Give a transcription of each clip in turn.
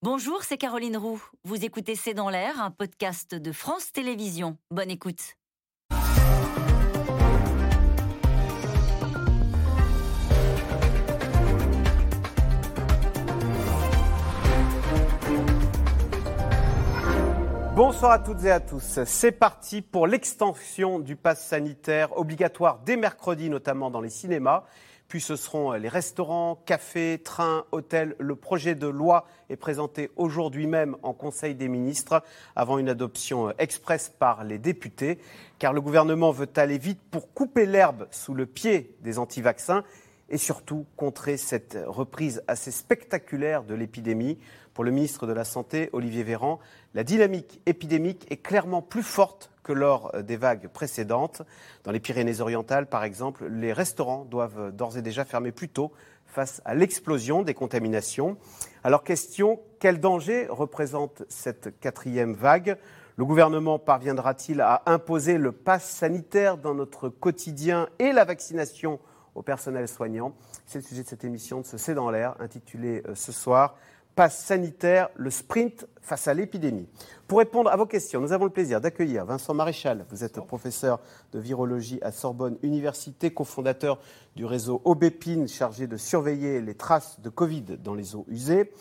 Bonjour, c'est Caroline Roux. Vous écoutez C'est dans l'air, un podcast de France Télévisions. Bonne écoute. Bonsoir à toutes et à tous. C'est parti pour l'extension du pass sanitaire obligatoire dès mercredi, notamment dans les cinémas. Puis ce seront les restaurants, cafés, trains, hôtels. Le projet de loi est présenté aujourd'hui même en Conseil des ministres avant une adoption express par les députés, car le gouvernement veut aller vite pour couper l'herbe sous le pied des anti-vaccins et surtout contrer cette reprise assez spectaculaire de l'épidémie. Pour le ministre de la Santé, Olivier Véran, la dynamique épidémique est clairement plus forte que lors des vagues précédentes. Dans les Pyrénées-Orientales, par exemple, les restaurants doivent d'ores et déjà fermer plus tôt face à l'explosion des contaminations. Alors question, quel danger représente cette quatrième vague? Le gouvernement parviendra-t-il à imposer le pass sanitaire dans notre quotidien et la vaccination au personnel soignant? C'est le sujet de cette émission de ce C'est dans l'air, intitulée euh, ce soir passe sanitaire, le sprint face à l'épidémie. Pour répondre à vos questions, nous avons le plaisir d'accueillir Vincent Maréchal. Vous êtes professeur de virologie à Sorbonne Université, cofondateur du réseau Aubépine, chargé de surveiller les traces de Covid dans les eaux usées.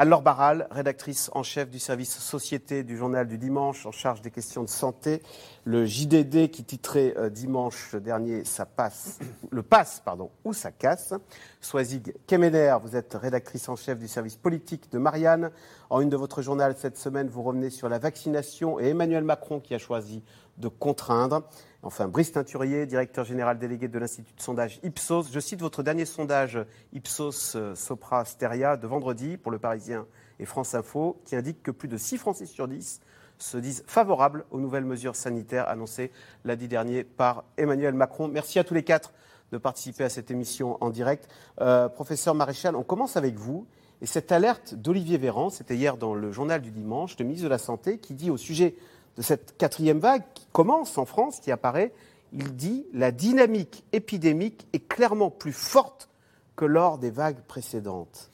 Anne-Laure Barral, rédactrice en chef du service Société du Journal du Dimanche, en charge des questions de santé. Le JDD qui titrait euh, dimanche dernier ça passe, Le passe pardon, ou ça casse. Soisig Kemener, vous êtes rédactrice en chef du service politique de Marianne. En une de votre journal cette semaine, vous revenez sur la vaccination et Emmanuel Macron qui a choisi de contraindre. Enfin, Brice Teinturier, directeur général délégué de l'Institut de sondage Ipsos. Je cite votre dernier sondage Ipsos euh, Sopra Steria de vendredi pour le Parisien et France Info, qui indique que plus de 6 Français sur 10 se disent favorables aux nouvelles mesures sanitaires annoncées lundi dernier par Emmanuel Macron. Merci à tous les quatre de participer à cette émission en direct. Euh, professeur Maréchal, on commence avec vous. Et cette alerte d'Olivier Véran, c'était hier dans le journal du dimanche, le ministre de la Santé, qui dit au sujet de cette quatrième vague qui commence en France, qui apparaît, il dit la dynamique épidémique est clairement plus forte que lors des vagues précédentes.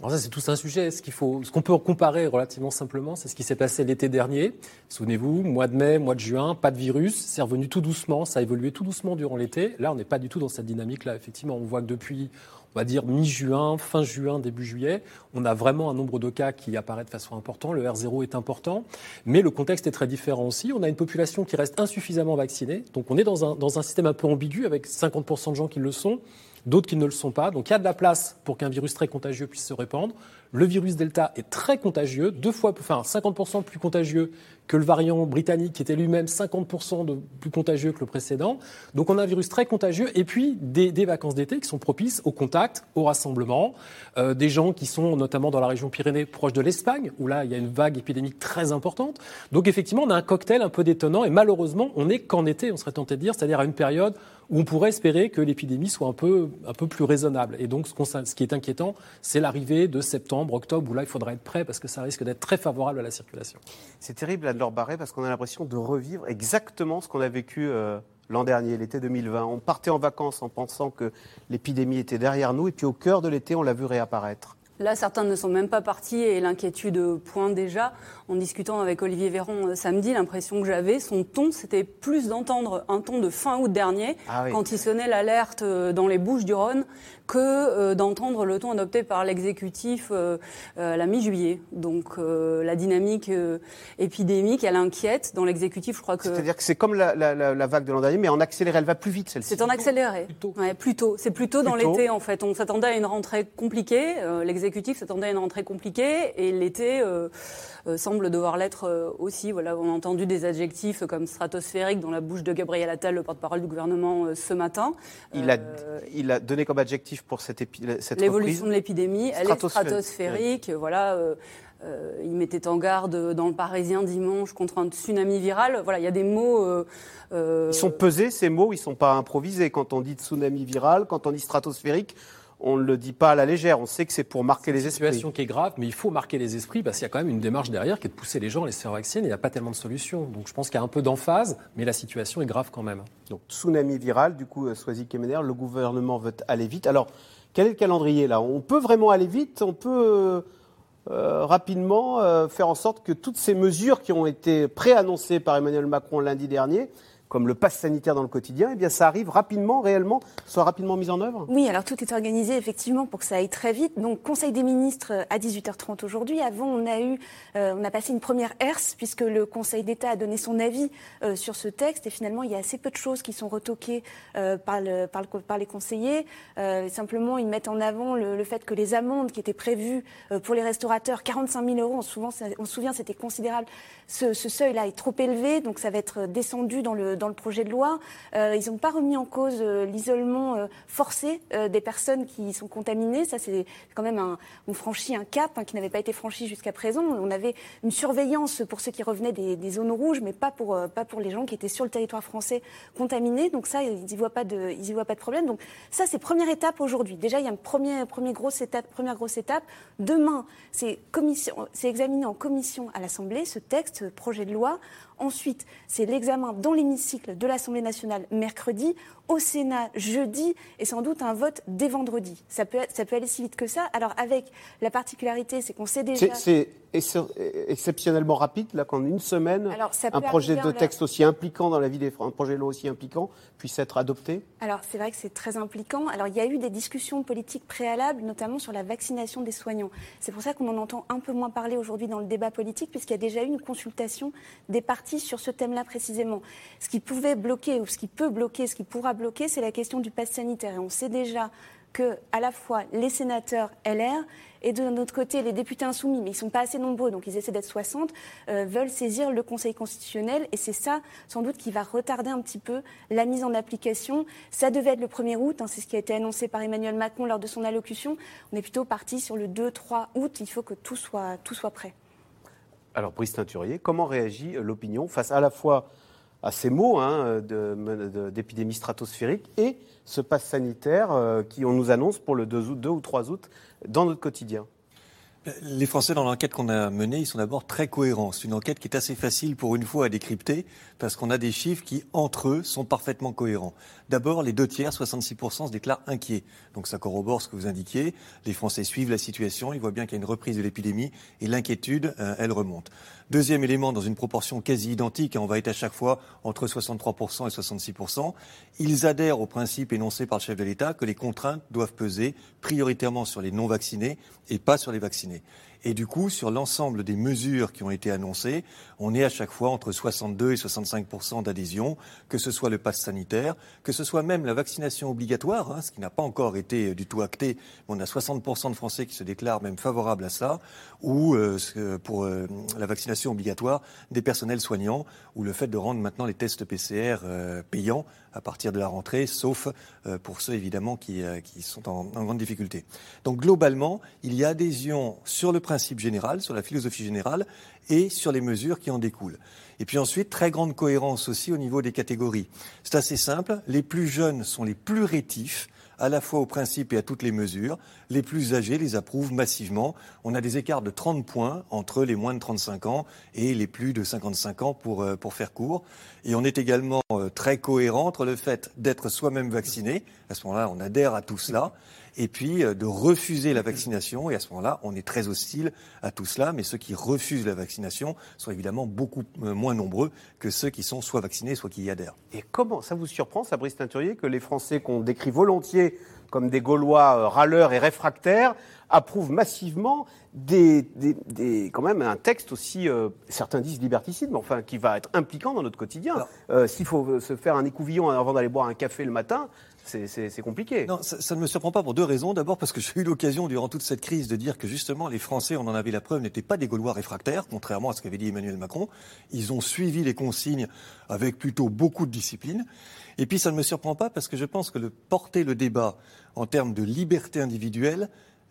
Alors ça, c'est tout un sujet. Ce ce qu'on peut comparer relativement simplement, c'est ce qui s'est passé l'été dernier. Souvenez-vous, mois de mai, mois de juin, pas de virus, c'est revenu tout doucement, ça a évolué tout doucement durant l'été. Là, on n'est pas du tout dans cette dynamique-là. Effectivement, on voit que depuis, on va dire mi-juin, fin juin, début juillet, on a vraiment un nombre de cas qui apparaît de façon importante. Le R0 est important, mais le contexte est très différent aussi. On a une population qui reste insuffisamment vaccinée, donc on est dans un, dans un système un peu ambigu avec 50% de gens qui le sont d'autres qui ne le sont pas. Donc il y a de la place pour qu'un virus très contagieux puisse se répandre. Le virus Delta est très contagieux, deux fois, enfin 50% plus contagieux que le variant britannique qui était lui-même 50% de plus contagieux que le précédent. Donc on a un virus très contagieux et puis des, vacances d'été qui sont propices au contact, au rassemblement, euh, des gens qui sont notamment dans la région Pyrénées proche de l'Espagne où là il y a une vague épidémique très importante. Donc effectivement on a un cocktail un peu détonnant et malheureusement on n'est qu'en été, on serait tenté de dire, c'est-à-dire à une période où on pourrait espérer que l'épidémie soit un peu, un peu plus raisonnable. Et donc, ce qui est inquiétant, c'est l'arrivée de septembre, octobre, où là, il faudra être prêt parce que ça risque d'être très favorable à la circulation. C'est terrible, Anne-Laure Barré, parce qu'on a l'impression de revivre exactement ce qu'on a vécu euh, l'an dernier, l'été 2020. On partait en vacances en pensant que l'épidémie était derrière nous, et puis au cœur de l'été, on l'a vu réapparaître. Là, certains ne sont même pas partis et l'inquiétude pointe déjà. En discutant avec Olivier Véran euh, samedi, l'impression que j'avais, son ton, c'était plus d'entendre un ton de fin août dernier, ah quand il sonnait l'alerte euh, dans les Bouches du Rhône, que euh, d'entendre le ton adopté par l'exécutif à la mi-juillet. Donc la dynamique épidémique, elle inquiète dans l'exécutif. Je crois que c'est-à-dire que c'est comme la, vague de l'an dernier, mais en accéléré. Elle va plus vite celle-ci. C'est en accéléré. Plutôt. C'est plutôt dans l'été en fait. On s'attendait à une rentrée compliquée. l'exécutif s'attendait à une rentrée compliquée et l'été semble devoir l'être euh, aussi. Voilà, on a entendu des adjectifs comme stratosphérique dans la bouche de Gabriel Attal, le porte-parole du gouvernement, euh, ce matin. Il, a, euh, il a donné comme adjectif pour cette, cette L'évolution de l'épidémie, elle est stratosphérique. Voilà. il mettait en garde dans le Parisien dimanche contre un tsunami viral. Voilà, il y a des mots. Ils sont pesés ces mots, ils ne sont pas improvisés. Quand on dit tsunami viral, quand on dit stratosphérique, on ne le dit pas à la légère. On sait que c'est pour marquer les esprits. C'est une situation qui est grave, mais il faut marquer les esprits parce qu'il y a quand même une démarche derrière qui est de pousser les gens à les faire vacciner. Il n'y a pas tellement de solutions. Donc je pense qu'il y a un peu d'emphase, mais la situation est grave quand même. Donc tsunami viral, du coup, Soisy Kemener, le gouvernement veut aller vite. Alors, quel est le calendrier là? On peut vraiment aller vite? On peut rapidement faire en sorte que toutes ces mesures qui ont été préannoncées par Emmanuel Macron lundi dernier comme le pass sanitaire dans le quotidien, eh bien ça arrive rapidement, réellement, soit rapidement mis en œuvre? Oui, alors tout est organisé effectivement pour que ça aille très vite. Donc Conseil des ministres euh, à 18h30 aujourd'hui. Avant, on a eu, euh, on a passé une première herse puisque le Conseil d'État a donné son avis euh, sur ce texte et finalement il y a assez peu de choses qui sont retoquées par, le, par, le, par, les conseillers. simplement, ils mettent en avant le, fait que les amendes qui étaient prévues pour les restaurateurs, 45 000 euros, on, souvent, on se souvient, c'était considérable. Ce seuil-là est trop élevé, donc ça va être descendu dans le dans le projet de loi. Euh, ils n'ont pas remis en cause euh, l'isolement euh, forcé des personnes qui sont contaminées. Ça, c'est quand même un, on franchit un cap hein, qui n'avait pas été franchi jusqu'à présent. On avait une surveillance pour ceux qui revenaient des, zones rouges, mais pas pour, pas pour les gens qui étaient sur le territoire français contaminés. Donc ça, ils n'y voient pas de, voient pas de problème. Donc ça, c'est première étape aujourd'hui. Déjà, il y a une première, première grosse étape, première grosse étape. Demain, c'est examiné en commission à l'Assemblée ce texte, projet de loi. Ensuite, c'est l'examen dans l'hémicycle de l'Assemblée nationale mercredi, au Sénat jeudi et sans doute un vote dès vendredi. Ça peut, ça peut aller si vite que ça. Alors avec la particularité, c'est qu'on sait déjà exceptionnellement rapide, là, qu'en une semaine, un projet de texte aussi impliquant dans la vie des un projet de loi aussi impliquant puisse être adopté Alors, c'est vrai que c'est très impliquant. Alors, il y a eu des discussions politiques préalables, notamment sur la vaccination des soignants. C'est pour ça qu'on en entend un peu moins parler aujourd'hui dans le débat politique, puisqu'il y a déjà eu une consultation des partis sur ce thème-là précisément. Ce qui pouvait bloquer, ou ce qui peut bloquer, ce qui pourra c'est la question du pass sanitaire. Et on sait déjà que, à la fois, les sénateurs LR et de notre côté, les députés insoumis, mais ils ne sont pas assez nombreux, donc ils essaient d'être 60, euh, veulent saisir le Conseil constitutionnel. Et c'est ça, sans doute, qui va retarder un petit peu la mise en application. Ça devait être le 1er août, hein, c'est ce qui a été annoncé par Emmanuel Macron lors de son allocution. On est plutôt parti sur le 2-3 août. Il faut que tout soit, tout soit prêt. Alors, Brice Teinturier, comment réagit l'opinion face à la fois à ces mots hein, d'épidémie stratosphérique et ce pass sanitaire euh, qui on nous annonce pour le 2 août, 2 ou 3 août dans notre quotidien les Français, dans l'enquête qu'on a menée, ils sont d'abord très cohérents. C'est une enquête qui est assez facile pour une fois à décrypter parce qu'on a des chiffres qui, entre eux, sont parfaitement cohérents. D'abord, les deux tiers, 66%, se déclarent inquiets. Donc ça corrobore ce que vous indiquiez. Les Français suivent la situation, ils voient bien qu'il y a une reprise de l'épidémie et l'inquiétude, euh, elle remonte. Deuxième élément, dans une proportion quasi identique, on va être à chaque fois entre 63% et 66%, ils adhèrent au principe énoncé par le chef de l'État que les contraintes doivent peser prioritairement sur les non-vaccinés et pas sur les vaccinés. Et du coup, sur l'ensemble des mesures qui ont été annoncées, on est à chaque fois entre 62 et 65% d'adhésion, que ce soit le pass sanitaire, que ce soit même la vaccination obligatoire, hein, ce qui n'a pas encore été euh, du tout acté. On a 60% de Français qui se déclarent même favorables à ça, ou euh, pour euh, la vaccination obligatoire des personnels soignants, ou le fait de rendre maintenant les tests PCR payants à partir de la rentrée, sauf pour ceux évidemment qui, qui sont en, en, grande difficulté. Donc globalement, il y a adhésion sur le principe général, sur la philosophie générale et sur les mesures qui en découlent. Et puis ensuite, très grande cohérence aussi au niveau des catégories. C'est assez simple, les plus jeunes sont les plus rétifs à la fois au principe et à toutes les mesures. Les plus âgés les approuvent massivement. On a des écarts de 30 points entre les moins de 35 ans et les plus de 55 ans pour, euh, pour faire court. Et on est également euh, très cohérent entre le fait d'être soi-même vacciné, à ce moment-là on adhère à tout cela, et puis euh, de refuser la vaccination. Et à ce moment-là, on est très hostile à tout cela. Mais ceux qui refusent la vaccination sont évidemment beaucoup euh, moins nombreux que ceux qui sont soit vaccinés, soit qui y adhèrent. Et comment ça vous surprend, Fabrice Teinturier, que les Français qu'on décrit volontiers comme des Gaulois euh, râleurs et réfractaires approuvent massivement des, des, quand même un texte aussi, certains disent liberticide, mais enfin qui va être impliquant dans notre quotidien. S'il faut se faire un écouvillon avant d'aller boire un café le matin, c'est compliqué. Non, ça, ne me surprend pas pour deux raisons. D'abord parce que j'ai eu l'occasion durant toute cette crise de dire que justement les Français, on en avait la preuve, n'étaient pas des Gaulois réfractaires, contrairement à ce qu'avait dit Emmanuel Macron. Ils ont suivi les consignes avec plutôt beaucoup de discipline. Et puis ça ne me surprend pas parce que je pense que le porter le débat en termes de liberté individuelle,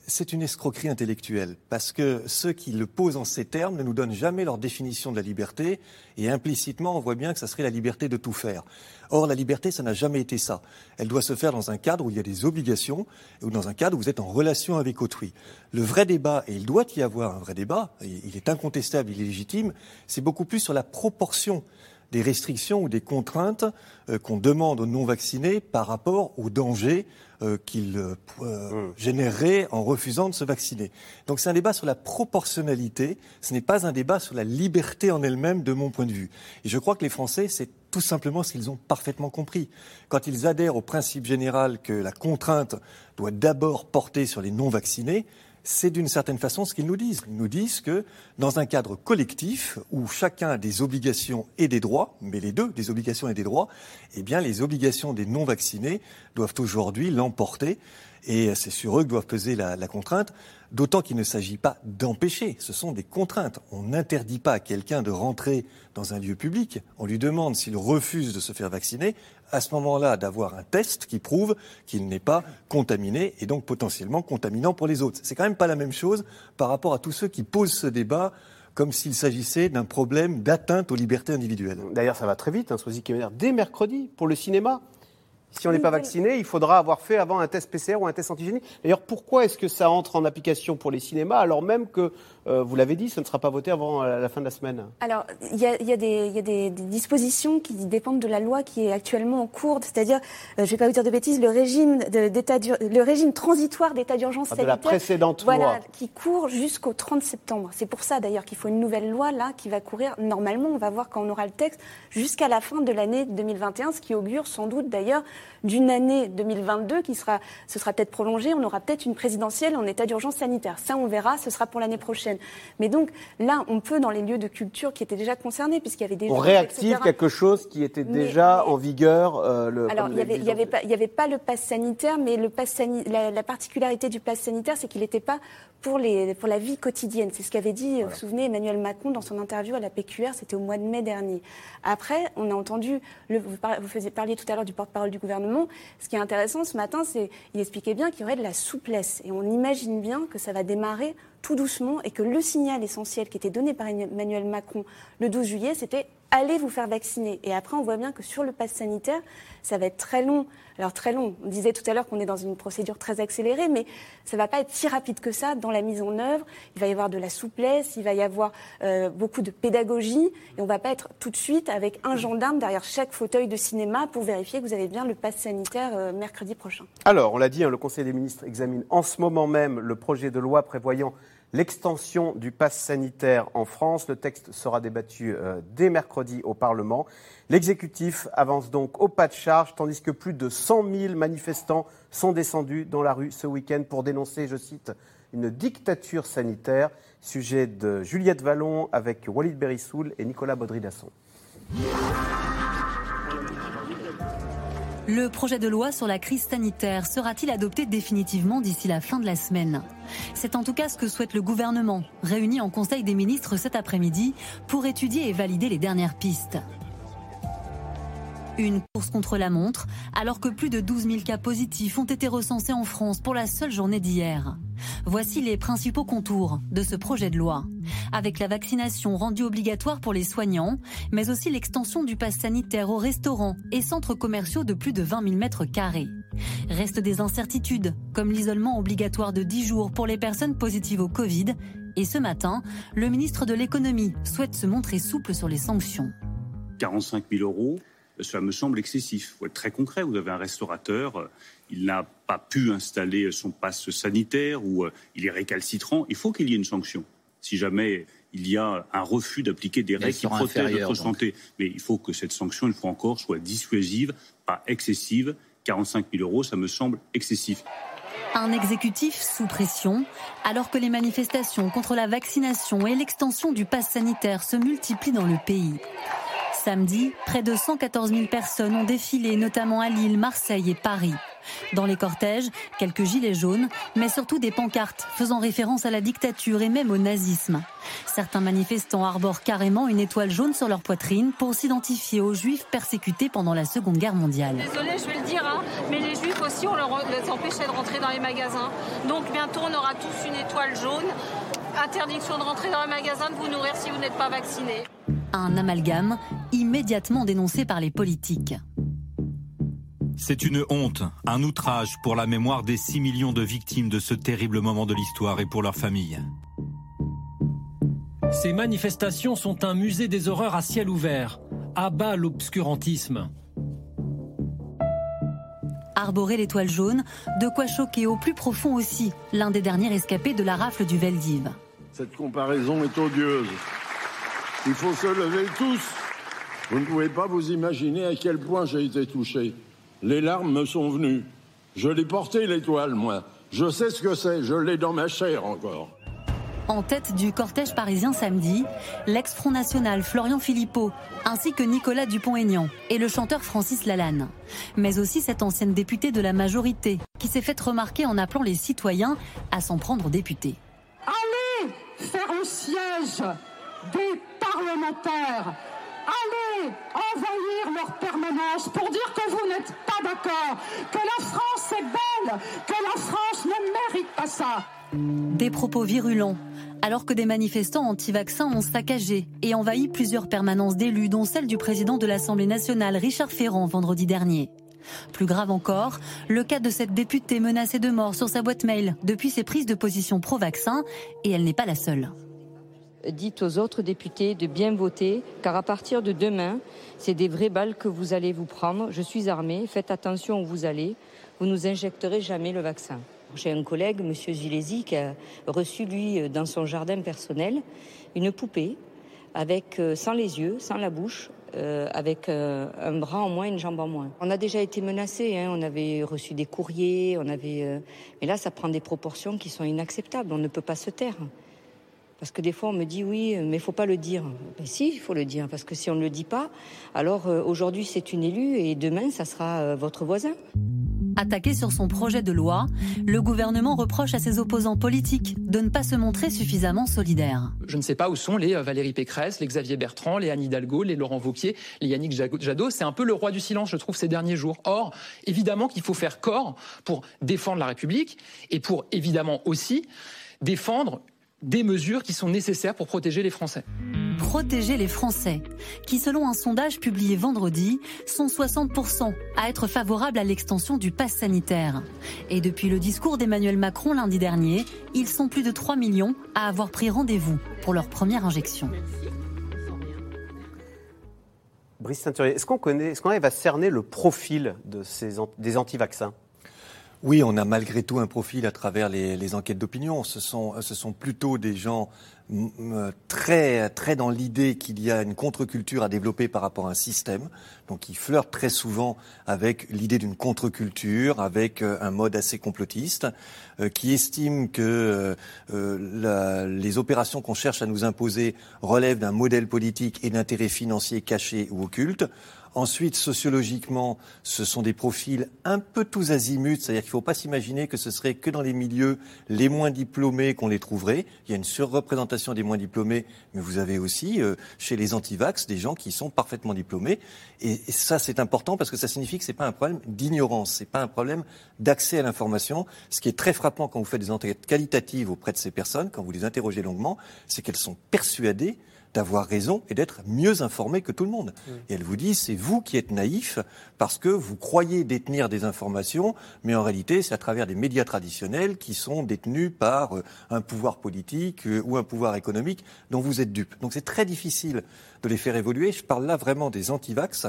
c'est une escroquerie intellectuelle, parce que ceux qui le posent en ces termes ne nous donnent jamais leur définition de la liberté, et implicitement, on voit bien que ça serait la liberté de tout faire. Or, la liberté, ça n'a jamais été ça. Elle doit se faire dans un cadre où il y a des obligations, ou dans un cadre où vous êtes en relation avec autrui. Le vrai débat, et il doit y avoir un vrai débat, il est incontestable, il est légitime, c'est beaucoup plus sur la proportion des restrictions ou des contraintes euh, qu'on demande aux non-vaccinés par rapport aux dangers euh, qu'ils euh, mmh. généreraient en refusant de se vacciner. Donc c'est un débat sur la proportionnalité, ce n'est pas un débat sur la liberté en elle-même de mon point de vue. Et je crois que les Français, c'est tout simplement ce qu'ils ont parfaitement compris. Quand ils adhèrent au principe général que la contrainte doit d'abord porter sur les non-vaccinés, c'est d'une certaine façon ce qu'ils nous disent. Ils nous disent que dans un cadre collectif où chacun a des obligations et des droits, mais les deux, des obligations et des droits, eh bien les obligations des non-vaccinés doivent aujourd'hui l'emporter et c'est sur eux que doivent peser la contrainte. D'autant qu'il ne s'agit pas d'empêcher, ce sont des contraintes. On n'interdit pas à quelqu'un de rentrer dans un lieu public, on lui demande s'il refuse de se faire vacciner, à ce moment-là d'avoir un test qui prouve qu'il n'est pas contaminé et donc potentiellement contaminant pour les autres. C'est quand même pas la même chose par rapport à tous ceux qui posent ce débat comme s'il s'agissait d'un problème d'atteinte aux libertés individuelles. D'ailleurs, ça va très vite, hein, Soisy dès mercredi pour le cinéma. Si on n'est pas vacciné, il faudra avoir fait avant un test PCR ou un test antigénique. D'ailleurs, pourquoi est-ce que ça entre en application pour les cinémas alors même que euh, vous l'avez dit, ce ne sera pas voté avant euh, la fin de la semaine. Alors, il y a, des, dispositions qui dépendent de la loi qui est actuellement en cours, c'est-à-dire, euh, je ne vais pas vous dire de bêtises, le régime, le régime transitoire d'état d'urgence sanitaire. Ah, de la précédente voilà, qui court jusqu'au 30 septembre. C'est pour ça d'ailleurs qu'il faut une nouvelle loi là qui va courir. Normalement, on va voir quand on aura le texte jusqu'à la fin de l'année 2021, ce qui augure sans doute d'ailleurs d'une année 2022 qui sera, ce sera peut-être prolongé. On aura peut-être une présidentielle en état d'urgence sanitaire. Ça, on verra. Ce sera pour l'année prochaine. Mais donc là, on peut, dans les lieux de culture qui étaient déjà concernés, puisqu'il y avait des... On réactive quelque chose qui était déjà en vigueur. Euh, le, alors, il n'y avait, avait, pas le pass sanitaire, mais le pass la, la, particularité du pass sanitaire, c'est qu'il n'était pas pour, les, pour la vie quotidienne. C'est ce qu'avait dit, vous vous souvenez, Emmanuel Macron dans son interview à la PQR, c'était au mois de mai dernier. Après, on a entendu, le, vous, faisiez, parliez tout à l'heure du porte-parole du gouvernement. Ce qui est intéressant ce matin, c'est qu'il expliquait bien qu'il y aurait de la souplesse. Et on imagine bien que ça va démarrer tout doucement et que le signal essentiel qui était donné par Emmanuel Macron le 12 juillet, c'était allez vous faire vacciner. Et après, on voit bien que sur le pass sanitaire, ça va être très long. Alors très long, on disait tout à l'heure qu'on est dans une procédure très accélérée, mais ça ne va pas être si rapide que ça dans la mise en œuvre. Il va y avoir de la souplesse, il va y avoir euh, beaucoup de pédagogie, et on ne va pas être tout de suite avec un gendarme derrière chaque fauteuil de cinéma pour vérifier que vous avez bien le pass sanitaire euh, mercredi prochain. Alors, on l'a dit, hein, le Conseil des ministres examine en ce moment même le projet de loi prévoyant l'extension du pass sanitaire en France. Le texte sera débattu euh, dès mercredi au Parlement. L'exécutif avance donc au pas de charge, tandis que plus de 100 000 manifestants sont descendus dans la rue ce week-end pour dénoncer, je cite, une dictature sanitaire. Sujet de Juliette Vallon avec Walid Berissoul et Nicolas Baudry-Dasson. Le projet de loi sur la crise sanitaire sera-t-il adopté définitivement d'ici la fin de la semaine? C'est en tout cas ce que souhaite le gouvernement, réuni en Conseil des ministres cet après-midi pour étudier et valider les dernières pistes. Une course contre la montre, alors que plus de 12 000 cas positifs ont été recensés en France pour la seule journée d'hier. Voici les principaux contours de ce projet de loi. Avec la vaccination rendue obligatoire pour les soignants, mais aussi l'extension du pass sanitaire aux restaurants et centres commerciaux de plus de 20 000 mètres carrés. Restent des incertitudes, comme l'isolement obligatoire de 10 jours pour les personnes positives au Covid. Et ce matin, le ministre de l'économie souhaite se montrer souple sur les sanctions. 45 000 euros, cela me semble excessif. Il faut être très concret. Vous avez un restaurateur, euh, il n'a pas pu installer son passe sanitaire ou euh, il est récalcitrant. Il faut qu'il y ait une sanction. Si jamais il y a un refus d'appliquer des règles qui protègent notre santé. Mais il faut que cette sanction, une fois encore, soit dissuasive, pas excessive. 45 000 euros, ça me semble excessif. Un exécutif sous pression, alors que les manifestations contre la vaccination et l'extension du pass sanitaire se multiplient dans le pays. Samedi, près de 114 000 personnes ont défilé, notamment à Lille, Marseille et Paris. Dans les cortèges, quelques gilets jaunes, mais surtout des pancartes faisant référence à la dictature et même au nazisme. Certains manifestants arborent carrément une étoile jaune sur leur poitrine pour s'identifier aux juifs persécutés pendant la Seconde Guerre mondiale. Désolé, je vais le dire, hein, mais les juifs aussi, on les empêchait de rentrer dans les magasins. Donc bientôt, on aura tous une étoile jaune. Interdiction de rentrer dans les magasins, de vous nourrir si vous n'êtes pas vacciné. Un amalgame immédiatement dénoncé par les politiques. C'est une honte, un outrage pour la mémoire des 6 millions de victimes de ce terrible moment de l'histoire et pour leurs familles. Ces manifestations sont un musée des horreurs à ciel ouvert. à bas l'obscurantisme. Arborer l'étoile jaune, de quoi choquer au plus profond aussi l'un des derniers rescapés de la rafle du Veldiv. Cette comparaison est odieuse. Il faut se lever tous. Vous ne pouvez pas vous imaginer à quel point j'ai été touché. Les larmes me sont venues. Je l'ai porté l'étoile, moi. Je sais ce que c'est, je l'ai dans ma chair encore. En tête du cortège parisien samedi, l'ex-Front National Florian Philippot, ainsi que Nicolas Dupont-Aignan et le chanteur Francis Lalanne. Mais aussi cette ancienne députée de la majorité, qui s'est faite remarquer en appelant les citoyens à s'en prendre député. Allez faire le siège des parlementaires Allez envahir leur permanence pour dire que vous n'êtes pas d'accord, que la France est belle, que la France ne mérite pas ça. Des propos virulents, alors que des manifestants anti-vaccins ont saccagé et envahi plusieurs permanences d'élus, dont celle du président de l'Assemblée nationale, Richard Ferrand, vendredi dernier. Plus grave encore, le cas de cette députée menacée de mort sur sa boîte mail depuis ses prises de position pro-vaccin, et elle n'est pas la seule dites aux autres députés de bien voter, car à partir de demain, c'est des vraies balles que vous allez vous prendre. Je suis armée, faites attention où vous allez. Vous nous injecterez jamais le vaccin. J'ai un collègue, M. Zilési, qui a reçu, lui, dans son jardin personnel, une poupée avec, euh, sans les yeux, sans la bouche, euh, avec euh, un bras en moins, une jambe en moins. On a déjà été menacés, hein. on avait reçu des courriers, on avait, mais là, ça prend des proportions qui sont inacceptables. On ne peut pas se taire. Parce que des fois, on me dit oui, mais il faut pas le dire. Ben si, il faut le dire, parce que si on ne le dit pas, alors euh, aujourd'hui c'est une élue et demain ça sera euh, votre voisin. Attaqué sur son projet de loi, le gouvernement reproche à ses opposants politiques de ne pas se montrer suffisamment solidaires. Je ne sais pas où sont les euh, Valérie Pécresse, les Xavier Bertrand, les Anne Hidalgo, les Laurent Vauquier, les Yannick Jadot. C'est un peu le roi du silence, je trouve, ces derniers jours. Or, évidemment qu'il faut faire corps pour défendre la République et pour évidemment aussi défendre des mesures qui sont nécessaires pour protéger les Français. Protéger les Français, qui selon un sondage publié vendredi, sont 60% à être favorables à l'extension du pass sanitaire. Et depuis le discours d'Emmanuel Macron lundi dernier, ils sont plus de 3 millions à avoir pris rendez-vous pour leur première injection. Brice Teinturier, est-ce qu'on connaît, est-ce qu'on arrive à cerner le profil de ces, des anti-vaccins? Oui, on a malgré tout un profil à travers les, enquêtes d'opinion. Ce sont, ce sont plutôt des gens très, très dans l'idée qu'il y a une contre-culture à développer par rapport à un système. Donc, ils flirtent très souvent avec l'idée d'une contre-culture, avec euh, un mode assez complotiste, euh, qui estime que euh, les opérations qu'on cherche à nous imposer relèvent d'un modèle politique et d'intérêts financiers cachés ou occultes. Ensuite, sociologiquement, ce sont des profils un peu tous azimuts, c'est-à-dire qu'il ne faut pas s'imaginer que ce serait que dans les milieux les moins diplômés qu'on les trouverait. Il y a une surreprésentation des moins diplômés, mais vous avez aussi euh, chez les antivax des gens qui sont parfaitement diplômés. Et, ça, c'est important parce que ça signifie que ce n'est pas un problème d'ignorance, ce n'est pas un problème d'accès à l'information. Ce qui est très frappant quand vous faites des enquêtes qualitatives auprès de ces personnes, quand vous les interrogez longuement, c'est qu'elles sont persuadées d'avoir raison et d'être mieux informé que tout le monde. Et elle vous dit, c'est vous qui êtes naïf parce que vous croyez détenir des informations, mais en réalité, c'est à travers des médias traditionnels qui sont détenus par euh, un pouvoir politique euh, ou un pouvoir économique dont vous êtes dupe. Donc c'est très difficile de les faire évoluer. Je parle là vraiment des antivax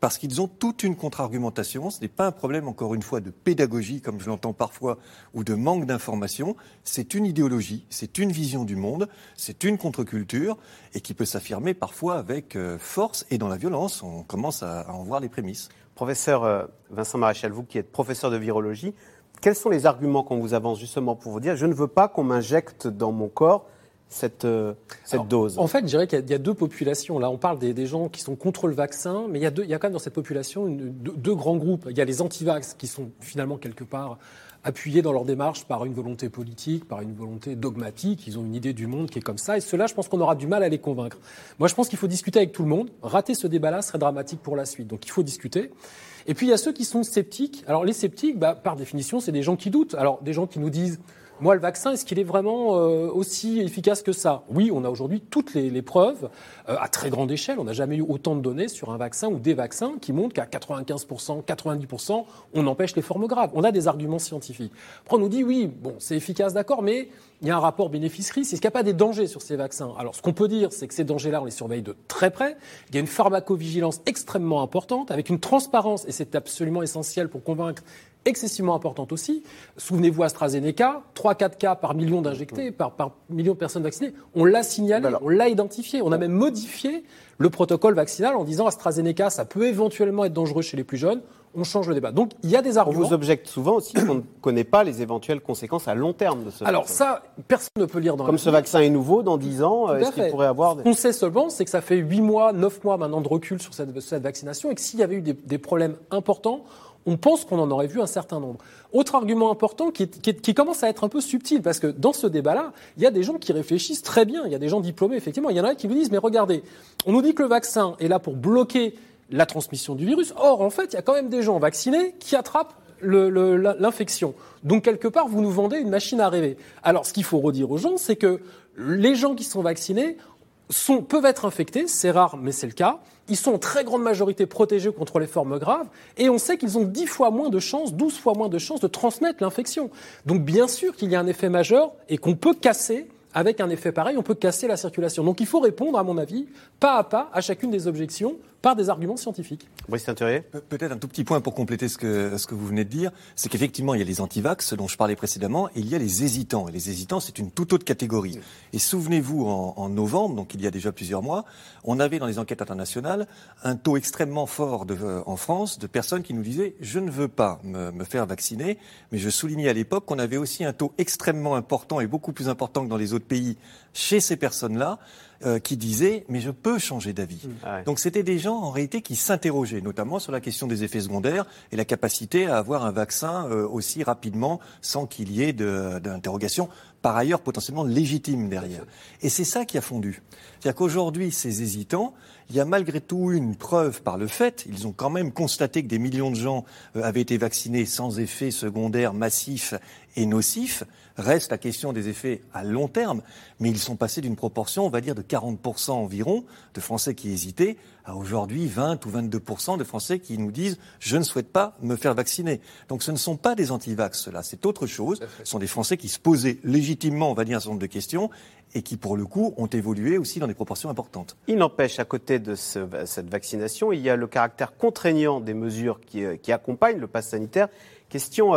parce qu'ils ont toute une contre-argumentation. Ce n'est pas un problème, encore une fois, de pédagogie, comme je l'entends parfois, ou de manque d'information. C'est une idéologie, c'est une vision du monde, c'est une contre-culture, et qui peut s'affirmer parfois avec euh, force et dans la violence. On commence à, en voir les prémices. Professeur euh, Vincent Maréchal, vous qui êtes professeur de virologie, quels sont les arguments qu'on vous avance justement pour vous dire je ne veux pas qu'on m'injecte dans mon corps cette, euh, cette dose? En fait, je dirais qu'il y, a deux populations. Là, on parle des, gens qui sont contre le vaccin, mais il y a, deux, il y a quand même dans cette population deux, grands groupes. Il y a les anti-vax qui sont finalement quelque part appuyés dans leur démarche par une volonté politique, par une volonté dogmatique. Ils ont une idée du monde qui est comme ça. Et ceux-là, je pense qu'on aura du mal à les convaincre. Moi, je pense qu'il faut discuter avec tout le monde. Rater ce débat-là serait dramatique pour la suite. Donc, il faut discuter. Et puis, il y a ceux qui sont sceptiques. Alors, les sceptiques, bah, par définition, c'est des gens qui doutent. Alors, des gens qui nous disent Moi, le vaccin, est-ce qu'il est vraiment euh, aussi efficace que ça? Oui, on a aujourd'hui toutes les, preuves euh, à très grande échelle. On n'a jamais eu autant de données sur un vaccin ou des vaccins qui montrent qu'à 95%, 90%, on empêche les formes graves. On a des arguments scientifiques. Après, on nous dit oui, bon, c'est efficace, d'accord, mais il y a un rapport bénéfice-risque. Est-ce qu'il n'y a pas des dangers sur ces vaccins? Alors, ce qu'on peut dire, c'est que ces dangers-là, on les surveille de très près. Il y a une pharmacovigilance extrêmement importante, avec une transparence, et c'est absolument essentiel pour convaincre excessivement importante aussi. Souvenez-vous AstraZeneca, 3-4 cas par million d'injectés, par, par, million de personnes vaccinées. On l'a signalé, on l'a identifié. On a même modifié le protocole vaccinal en disant AstraZeneca, ça peut éventuellement être dangereux chez les plus jeunes. On change le débat. Donc il y a des arguments. On vous objecte souvent aussi qu'on ne connaît pas les éventuelles conséquences à long terme de ce Alors ça, personne ne peut lire dans Comme ce vaccin est nouveau, dans 10 ans, est-ce qu'il pourrait avoir... Ce qu'on sait seulement, c'est que ça fait 8 mois, 9 mois maintenant de recul sur cette, cette vaccination et que s'il y avait eu des, des problèmes importants, on pense qu'on en aurait vu un certain nombre. Autre argument important qui, commence à être un peu subtil, parce que dans ce débat-là, il y a des gens qui réfléchissent très bien, il y a des gens diplômés, effectivement, il y en a qui vous disent, mais regardez, on nous dit que le vaccin est là pour bloquer la transmission du virus, or, en fait, il y a quand même des gens vaccinés qui attrapent l'infection. Donc, quelque part, vous nous vendez une machine à rêver. Alors, ce qu'il faut redire aux gens, c'est que les gens qui sont vaccinés peuvent être infectés, c'est rare, mais c'est le cas. Ils sont en très grande majorité protégés contre les formes graves, et on sait qu'ils ont 10 fois moins de chances, 12 fois moins de chances de transmettre l'infection. Donc bien sûr qu'il y a un effet majeur et qu'on peut casser avec un effet pareil, on peut casser la circulation. Donc il faut répondre, à mon avis, pas à pas à chacune des objections par des arguments scientifiques. Brice Teinturier Peut-être un tout petit point pour compléter ce que, ce que vous venez de dire, c'est qu'effectivement, il y a les antivax, dont je parlais précédemment, et il y a les hésitants. Et les hésitants, c'est une toute autre catégorie. Et souvenez-vous, en, novembre, donc il y a déjà plusieurs mois, on avait dans les enquêtes internationales un taux extrêmement fort de, euh, en France de personnes qui nous disaient je ne veux pas me, me faire vacciner, mais je soulignais à l'époque qu'on avait aussi un taux extrêmement important et beaucoup plus important que dans les autres pays chez ces personnes-là euh, qui disaient mais je peux changer d'avis. Mmh. Ah Donc c'était des gens en réalité qui s'interrogeaient, notamment sur la question des effets secondaires et la capacité à avoir un vaccin euh, aussi rapidement sans qu'il y ait d'interrogation par ailleurs potentiellement légitime derrière. Et c'est ça qui a fondu. C'est-à-dire qu'aujourd'hui, ces hésitants, il y a malgré tout une preuve par le fait, ils ont quand même constaté que des millions de gens euh, avaient été vaccinés sans effets secondaires massifs et nocifs. Reste la question des effets à long terme, mais ils sont passés d'une proportion, on va dire, de 40% environ de Français qui hésitaient à aujourd'hui 20 ou 22% de Français qui nous disent je ne souhaite pas me faire vacciner. Donc ce ne sont pas des antivax, cela, c'est autre chose. Ce sont des Français qui se posaient légitimement, on va dire, un certain nombre de questions et qui, pour le coup, ont évolué aussi dans des proportions importantes. Il n'empêche, à côté de cette vaccination, il y a le caractère contraignant des mesures qui, euh, accompagnent le pass sanitaire. Question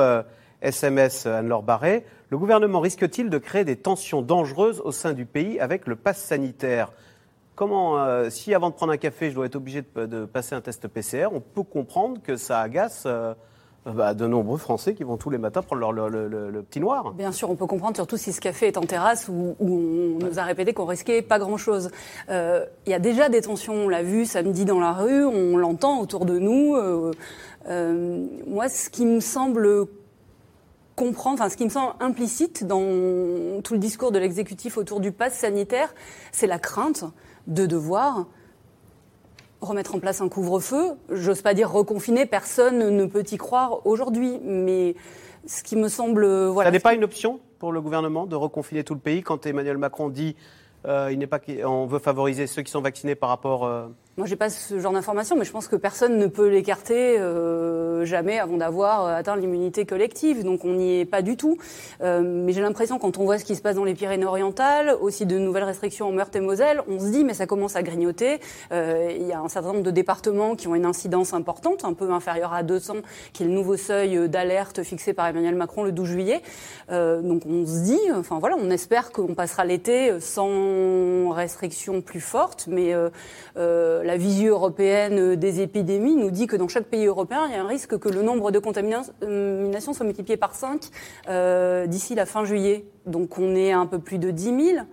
SMS, euh, Anne-Laure Barré. Le gouvernement risque-t-il de créer des tensions dangereuses au sein du pays avec le pass sanitaire? Comment, euh, si avant de prendre un café, je dois être obligé de, passer un test PCR, on peut comprendre que ça agace bah, de nombreux Français qui vont tous les matins prendre leur, le, petit noir. Bien sûr, on peut comprendre, surtout si ce café est en terrasse où, on nous a répété qu'on risquait pas grand-chose. Euh, il y a déjà des tensions, on l'a vu samedi dans la rue, on l'entend autour de nous. Euh, euh, moi, ce qui me semble enfin, ce qui me semble implicite dans tout le discours de l'exécutif autour du pass sanitaire, c'est la crainte de devoir remettre en place un couvre-feu. J'ose pas dire reconfiner, personne ne peut y croire aujourd'hui. Mais ce qui me semble. Voilà, Ça n'est pas une option pour le gouvernement de reconfiner tout le pays quand Emmanuel Macron dit euh, il n'est pas on veut favoriser ceux qui sont vaccinés par rapport. Euh, moi, j'ai pas ce genre d'informations, mais je pense que personne ne peut l'écarter euh, jamais avant d'avoir euh, atteint l'immunité collective. Donc, on n'y est pas du tout. Euh, mais j'ai l'impression, quand on voit ce qui se passe dans les Pyrénées-Orientales, aussi de nouvelles restrictions en Meurthe et Moselle, on se dit, mais ça commence à grignoter. Il y a un certain nombre de départements qui ont une incidence importante, un peu inférieure à 200, qui est le nouveau seuil d'alerte fixé par Emmanuel Macron le 12 juillet. Donc, on se dit, enfin voilà, on espère qu'on passera l'été sans restrictions plus fortes, mais vision européenne des épidémies nous dit que dans chaque pays européen, il y a un risque que le nombre de contaminations soit multiplié par 5 euh, d'ici la fin juillet. Donc on est à un peu plus de 10 000.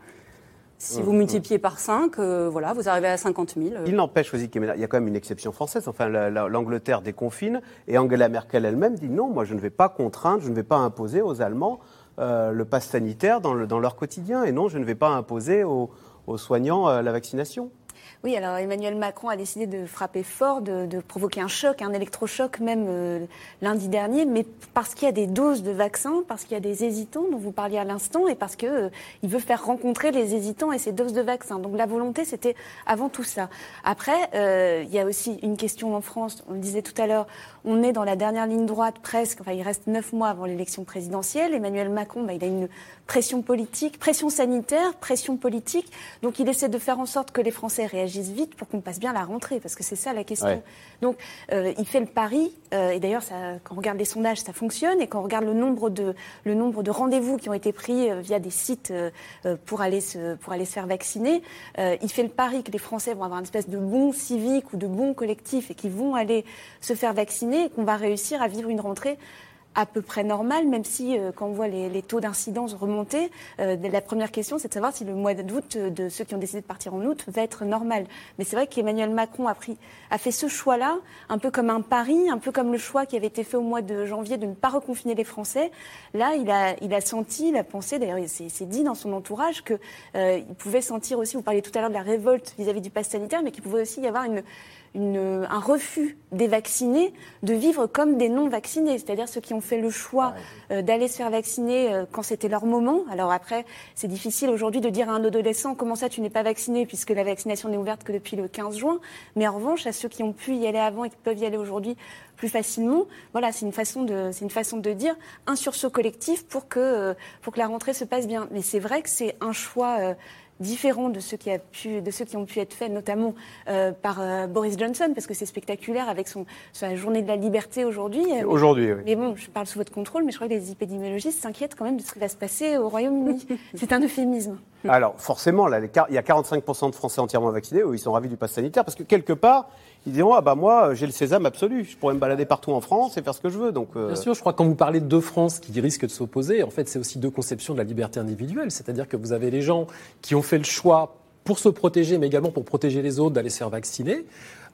Si vous multipliez par 5, euh, voilà, vous arrivez à 50 000. Il n'empêche aussi qu'il y a quand même une exception française. Enfin, l'Angleterre déconfine et Angela Merkel elle-même dit non, moi je ne vais pas contraindre, je ne vais pas imposer aux Allemands euh, le pass sanitaire dans, dans, leur quotidien et non, je ne vais pas imposer aux, aux soignants la vaccination. Oui, alors Emmanuel Macron a décidé de frapper fort, de, provoquer un choc, un électrochoc même euh, lundi dernier, mais parce qu'il y a des doses de vaccins, parce qu'il y a des hésitants dont vous parliez à l'instant, et parce qu'il euh, veut faire rencontrer les hésitants et ces doses de vaccins. Donc la volonté, c'était avant tout ça. Après, euh, il y a aussi une question en France, on le disait tout à l'heure, on est dans la dernière ligne droite presque, enfin il reste neuf mois avant l'élection présidentielle. Emmanuel Macron, bah, il a une pression politique, pression sanitaire, pression politique. Donc il essaie de faire en sorte que les Français réagissent vite pour qu'on passe bien la rentrée, parce que c'est ça la question. Donc euh, il fait le pari, euh, et d'ailleurs quand on regarde les sondages, ça fonctionne, et quand on regarde le nombre de, le nombre de rendez-vous qui ont été pris euh, via des sites pour, aller se, pour aller se faire vacciner, il fait le pari que les Français vont avoir une espèce de bon civique ou de bon collectif et qui vont aller se faire vacciner et qu'on va réussir à vivre une rentrée à peu près normal, même si euh, quand on voit les, taux d'incidence remonter, euh, la première question c'est de savoir si le mois d'août euh, de ceux qui ont décidé de partir en août va être normal. Mais c'est vrai qu'Emmanuel Macron a, fait ce choix-là, un peu comme un pari, un peu comme le choix qui avait été fait au mois de janvier de ne pas reconfiner les Français. Là, il a, il senti, il a pensé, d'ailleurs c'est dit dans son entourage, qu'il il pouvait sentir aussi, vous parliez tout à l'heure de la révolte vis-à-vis du pass sanitaire, mais qu'il pouvait aussi y avoir une un refus des vaccinés de vivre comme des non-vaccinés, c'est-à-dire ceux qui ont fait le choix euh, d'aller se faire vacciner euh, quand c'était leur moment. Alors après, c'est difficile aujourd'hui de dire à un adolescent comment ça tu n'es pas vacciné puisque la vaccination n'est ouverte que depuis le 15 juin? Mais en revanche, à ceux qui ont pu y aller avant et qui peuvent y aller aujourd'hui plus facilement, voilà, c'est une façon de, c'est une façon de dire un sursaut collectif pour que, euh, pour que la rentrée se passe bien. Mais c'est vrai que c'est un choix différent de ceux qui, a pu, de ceux qui ont pu être faits, notamment euh, par euh, Boris Johnson, parce que c'est spectaculaire avec son, sa journée de la liberté aujourd'hui. Aujourd'hui, oui. Mais bon, je parle sous votre contrôle, mais je crois que les épidémiologistes s'inquiètent quand même de ce qui va se passer au Royaume-Uni. c'est un euphémisme. Alors, forcément, là, il y a 45% de Français entièrement vaccinés, où ils sont ravis du pass sanitaire, parce que quelque part, ils diront ah bah moi j'ai le sésame absolu, je pourrais me balader partout en France et faire ce que je veux. Donc euh, bien sûr, je crois que quand vous parlez de deux France qui risquent de s'opposer, en fait c'est aussi deux conceptions de la liberté individuelle, c'est-à-dire que vous avez les gens qui ont fait le choix pour se protéger, mais également pour protéger les autres, d'aller se faire vacciner.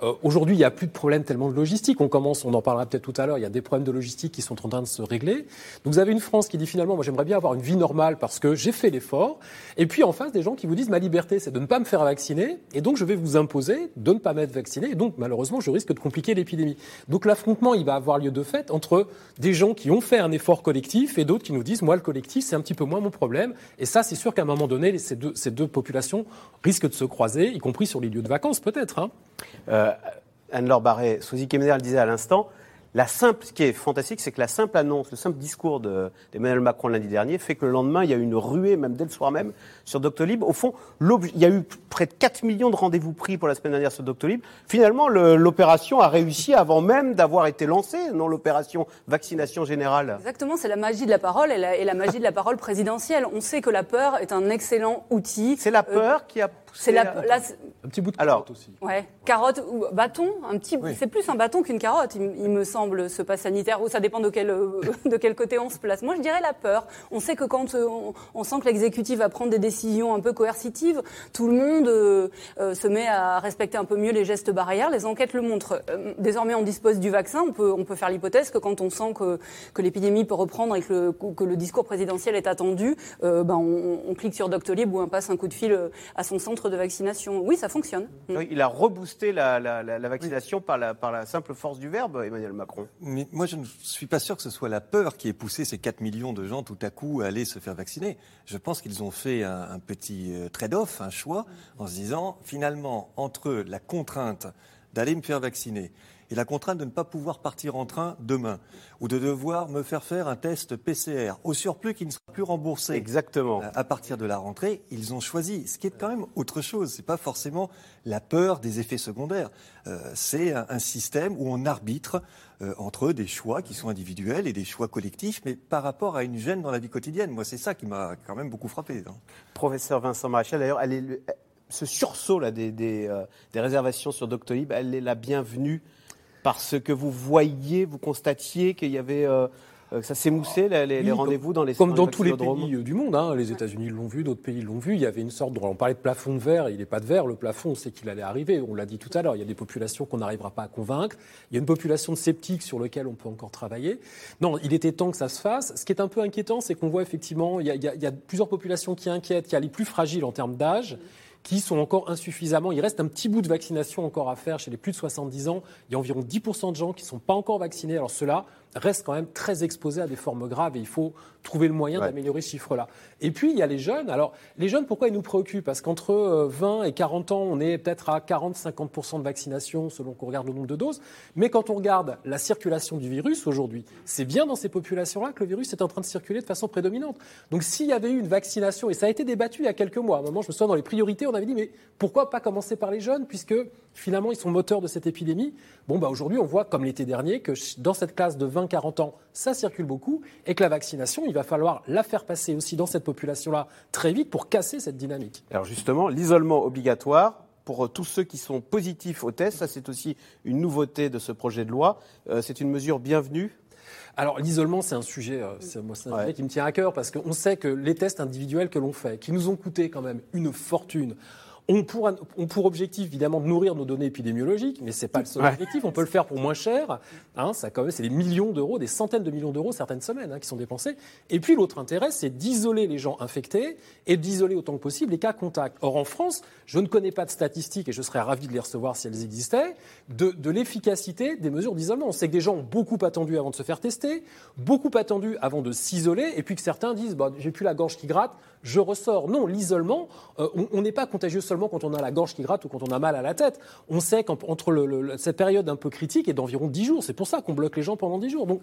Euh, aujourd'hui, il n'y a plus de problème tellement de logistique. On commence, on en parlera peut-être tout à l'heure, il y a des problèmes de logistique qui sont en train de se régler. Donc vous avez une France qui dit finalement, moi j'aimerais bien avoir une vie normale parce que j'ai fait l'effort. Et puis en face, des gens qui vous disent, ma liberté, c'est de ne pas me faire vacciner. Et donc je vais vous imposer de ne pas m'être vacciné. Et donc malheureusement, je risque de compliquer l'épidémie. Donc l'affrontement, il va avoir lieu de fait entre des gens qui ont fait un effort collectif et d'autres qui nous disent, moi le collectif, c'est un petit peu moins mon problème. Et ça, c'est sûr qu'à un moment donné, ces deux, populations risquent de se croiser, y compris sur les lieux de vacances peut-être. Hein. Euh, Anne-Laure Barré, Sosie Kemener le disait à l'instant, la simple, ce qui est fantastique, c'est que la simple annonce, le simple discours d'Emmanuel Macron lundi dernier fait que le lendemain, il y a eu une ruée, même dès le soir même, sur Doctolib. Au fond, il y a eu près de 4 millions de rendez-vous pris pour la semaine dernière sur Doctolib. Finalement, l'opération a réussi avant même d'avoir été lancée, non l'opération vaccination générale. Exactement, c'est la magie de la parole et la, et la magie de la parole présidentielle. On sait que la peur est un excellent outil. C'est la peur qui a c'est la, un petit bout de carotte aussi. Ouais, carotte ou bâton, un petit. C'est plus un bâton qu'une carotte, il, me semble, ce pass sanitaire. Ou ça dépend de quel de quel côté on se place. Moi, je dirais la peur. On sait que quand euh, on, sent que l'exécutif va prendre des décisions un peu coercitives, tout le monde euh, euh, se met à respecter un peu mieux les gestes barrières. Les enquêtes le montrent. désormais, on dispose du vaccin. On peut on peut faire l'hypothèse que quand on sent que que l'épidémie peut reprendre et que le, que le discours présidentiel est attendu, ben on, on, clique sur Doctolib ou on passe un coup de fil à son centre de vaccination. Oui, ça fonctionne. il a reboosté la, vaccination par, la, par la simple force du verbe, Emmanuel Macron. Mais moi, je ne suis pas sûr que ce soit la peur qui ait poussé ces 4 millions de gens tout à coup à aller se faire vacciner. Je pense qu'ils ont fait un, un petit euh, trade-off, un choix, en se disant, finalement, entre la contrainte d'aller me faire vacciner et la contrainte de ne pas pouvoir partir en train demain ou de devoir me faire faire un test PCR au surplus qui ne sera plus remboursé. Exactement. Euh, à partir de la rentrée, ils ont choisi, ce qui est quand même autre chose. C'est pas forcément la peur des effets secondaires. Euh, c'est un, système où on arbitre euh, entre des choix qui sont individuels et des choix collectifs, mais par rapport à une gêne dans la vie quotidienne. Moi, c'est ça qui m'a quand même beaucoup frappé. Hein. Professeur Vincent Maréchal, d'ailleurs, ce sursaut là des, des, des réservations sur Doctolib, elle est la bienvenue parce que vous voyiez, vous constatiez qu'il y avait euh, euh, ça s'émoussait les, les rendez-vous dans les Comme dans tous les pays du monde, hein. les États-Unis l'ont vu, d'autres pays l'ont vu. Il y avait une sorte de. On parlait de plafond de verre, il n'est pas de verre, le plafond, on sait qu'il allait arriver. On l'a dit tout à l'heure, il y a des populations qu'on n'arrivera pas à convaincre. Il y a une population de sceptiques sur laquelle on peut encore travailler. Non, il était temps que ça se fasse. Ce qui est un peu inquiétant, c'est qu'on voit effectivement, il y, a, il y, a, plusieurs populations qui inquiètent. Il y a les plus fragiles en termes d'âge qui sont encore insuffisamment. Il reste un petit bout de vaccination encore à faire chez les plus de 70 ans. Il y a environ 10% de gens qui ne sont pas encore vaccinés. Alors cela reste quand même très exposé à des formes graves et il faut trouver le moyen d'améliorer ce chiffre-là. Et puis, il y a les jeunes. Alors, les jeunes, pourquoi ils nous préoccupent? Parce qu'entre 20 euh, et 40 ans, on est peut-être à 40-50% de vaccination selon qu'on regarde le nombre de doses. Mais quand on regarde la circulation du virus aujourd'hui, c'est bien dans ces populations-là que le virus est en train de circuler de façon prédominante. Donc, s'il y avait eu une vaccination, et ça a été débattu il y a quelques mois, à un moment, je me souviens, dans les priorités, on avait dit, mais pourquoi pas commencer par les jeunes, puisque finalement, ils sont moteurs de cette épidémie? Bon, bah, aujourd'hui, on voit, comme l'été dernier, que dans cette classe de 20-40 ans, ça circule beaucoup, et que la vaccination, il va falloir la faire passer aussi dans cette population-là très vite pour casser cette dynamique. Alors justement, l'isolement obligatoire, pour tous ceux qui sont positifs au test. Ça, c'est aussi une nouveauté de ce projet de loi. Euh, c'est une mesure bienvenue? Alors l'isolement, c'est un sujet, euh, c'est, un sujet qui me tient à cœur parce qu'on sait que les tests individuels que l'on fait, qui nous ont coûté quand même une fortune, on pour, pour objectif, évidemment, de nourrir nos données épidémiologiques, mais ce n'est pas le seul objectif. On peut le faire pour moins cher. Hein, ça, c'est des millions d'euros, des centaines de millions d'euros certaines semaines hein, qui sont dépensés. Et puis, l'autre intérêt, c'est d'isoler les gens infectés et d'isoler autant que possible les cas contacts. Or, en France, je ne connais pas de statistiques, et je serais ravi de les recevoir si elles existaient, de, de l'efficacité des mesures d'isolement. On sait que des gens ont beaucoup attendu avant de se faire tester, beaucoup attendu avant de s'isoler, et puis que certains disent bah, j'ai plus la gorge qui gratte, je ressors. Non, l'isolement, euh, on n'est pas contagieux seulement quand on a la gorge qui gratte ou quand on a mal à la tête. On sait qu'entre cette période un peu critique est d'environ 10 jours. C'est pour ça qu'on bloque les gens pendant 10 jours. Donc,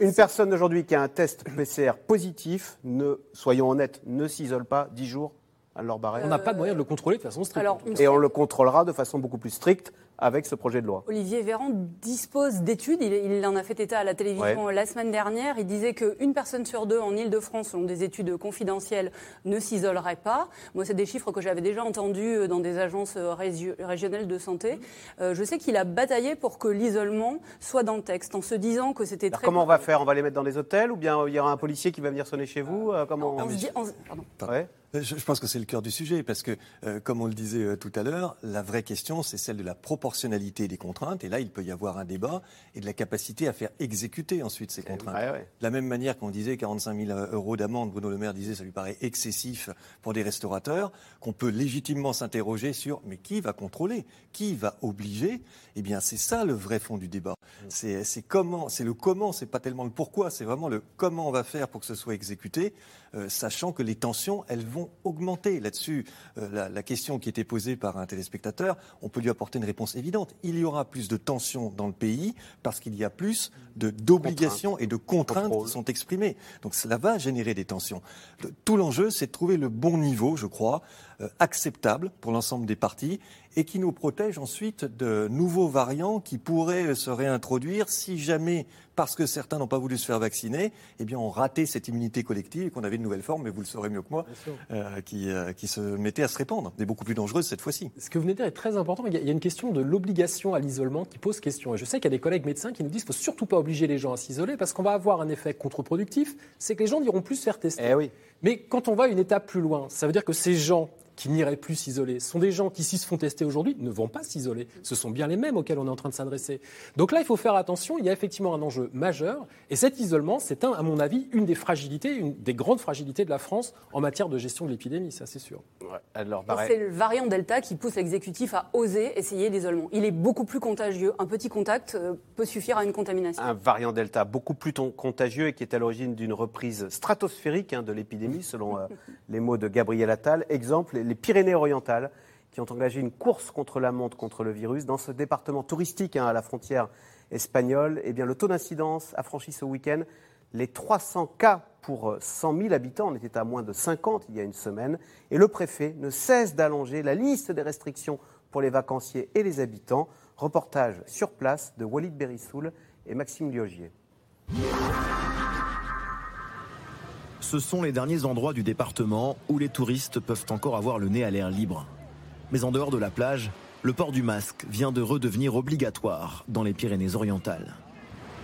Une personne aujourd'hui qui a un test PCR positif, ne, soyons honnêtes, ne s'isole pas 10 jours à leur barrière. On n'a pas de moyen de le contrôler de façon stricte. Et on le contrôlera de façon beaucoup plus stricte avec ce projet de loi. Olivier Véran dispose d'études, il, en a fait état à la télévision la semaine dernière, il disait qu'une personne sur deux en Ile-de-France, selon des études confidentielles, ne s'isolerait pas. Moi, c'est des chiffres que j'avais déjà entendus euh, dans des agences euh, régionales de santé. Euh, je sais qu'il a bataillé pour que l'isolement soit dans le texte, en se disant que c'était très... Comment on va faire? On va les mettre dans des hôtels ou bien il y aura un policier qui va venir sonner chez vous? Comment on... Pardon. Je, pense que c'est le cœur du sujet, parce que, euh, comme on le disait euh, tout à l'heure, la vraie question, c'est celle de la proportionnalité des contraintes. Et là, il peut y avoir un débat et de la capacité à faire exécuter ensuite ces contraintes. De la même manière qu'on disait 45 000 euros d'amende, Bruno Le Maire disait ça lui paraît excessif pour des restaurateurs, qu'on peut légitimement s'interroger sur mais qui va contrôler? Qui va obliger? Eh bien, c'est ça le vrai fond du débat. C'est comment, c'est le comment, c'est pas tellement le pourquoi, c'est vraiment le comment on va faire pour que ce soit exécuté. Euh, sachant que les tensions, elles vont augmenter. Là-dessus, euh, la, question qui était posée par un téléspectateur, on peut lui apporter une réponse évidente. Il y aura plus de tensions dans le pays parce qu'il y a plus d'obligations et de contraintes qui sont exprimées. Donc cela va générer des tensions. tout l'enjeu, c'est de trouver le bon niveau, je crois, euh, acceptable pour l'ensemble des partis et qui nous protège ensuite de nouveaux variants qui pourraient se réintroduire si jamais, parce que certains n'ont pas voulu se faire vacciner, eh bien, on ratait cette immunité collective et qu'on avait une nouvelle forme, mais vous le saurez mieux que moi, euh, qui, euh, qui, se mettait à se répandre, mais beaucoup plus dangereuse cette fois-ci. Ce que vous venez de dire est très important. Il y a une question de l'obligation à l'isolement qui pose question. Et je sais qu'il y a des collègues médecins qui nous disent qu'il ne faut surtout pas obliger les gens à s'isoler parce qu'on va avoir un effet contre-productif, c'est que les gens n'iront plus se faire tester. Eh oui. Mais quand on va une étape plus loin, ça veut dire que ces gens qui n'iraient plus s'isoler sont des gens qui, s'ils se font tester aujourd'hui, ne vont pas s'isoler. Ce sont bien les mêmes auxquels on est en train de s'adresser. Donc là, il faut faire attention. Il y a effectivement un enjeu majeur. Et cet isolement, c'est, à mon avis, une des fragilités, une des grandes fragilités de la France en matière de gestion de l'épidémie, ça c'est sûr. C'est le variant Delta qui pousse l'exécutif à oser essayer l'isolement. Il est beaucoup plus contagieux. Un petit contact euh, peut suffire à une contamination. Un variant Delta beaucoup plus contagieux et qui est à l'origine d'une reprise stratosphérique hein, de l'épidémie, selon euh, les mots de Gabriel Attal. Exemple, les Pyrénées-Orientales, qui ont engagé une course contre la montre, contre le virus. Dans ce département touristique hein, à la frontière espagnole, eh bien, le taux d'incidence a franchi ce week-end les 300 cas pour 100 000 habitants. On était à moins de 50 il y a une semaine. Et le préfet ne cesse d'allonger la liste des restrictions pour les vacanciers et les habitants. Reportage sur place de Walid Berissoul et Maxime Liogier. Ce sont les derniers endroits du département où les touristes peuvent encore avoir le nez à l'air libre. Mais en dehors de la plage, le port du masque vient de redevenir obligatoire dans les Pyrénées-Orientales.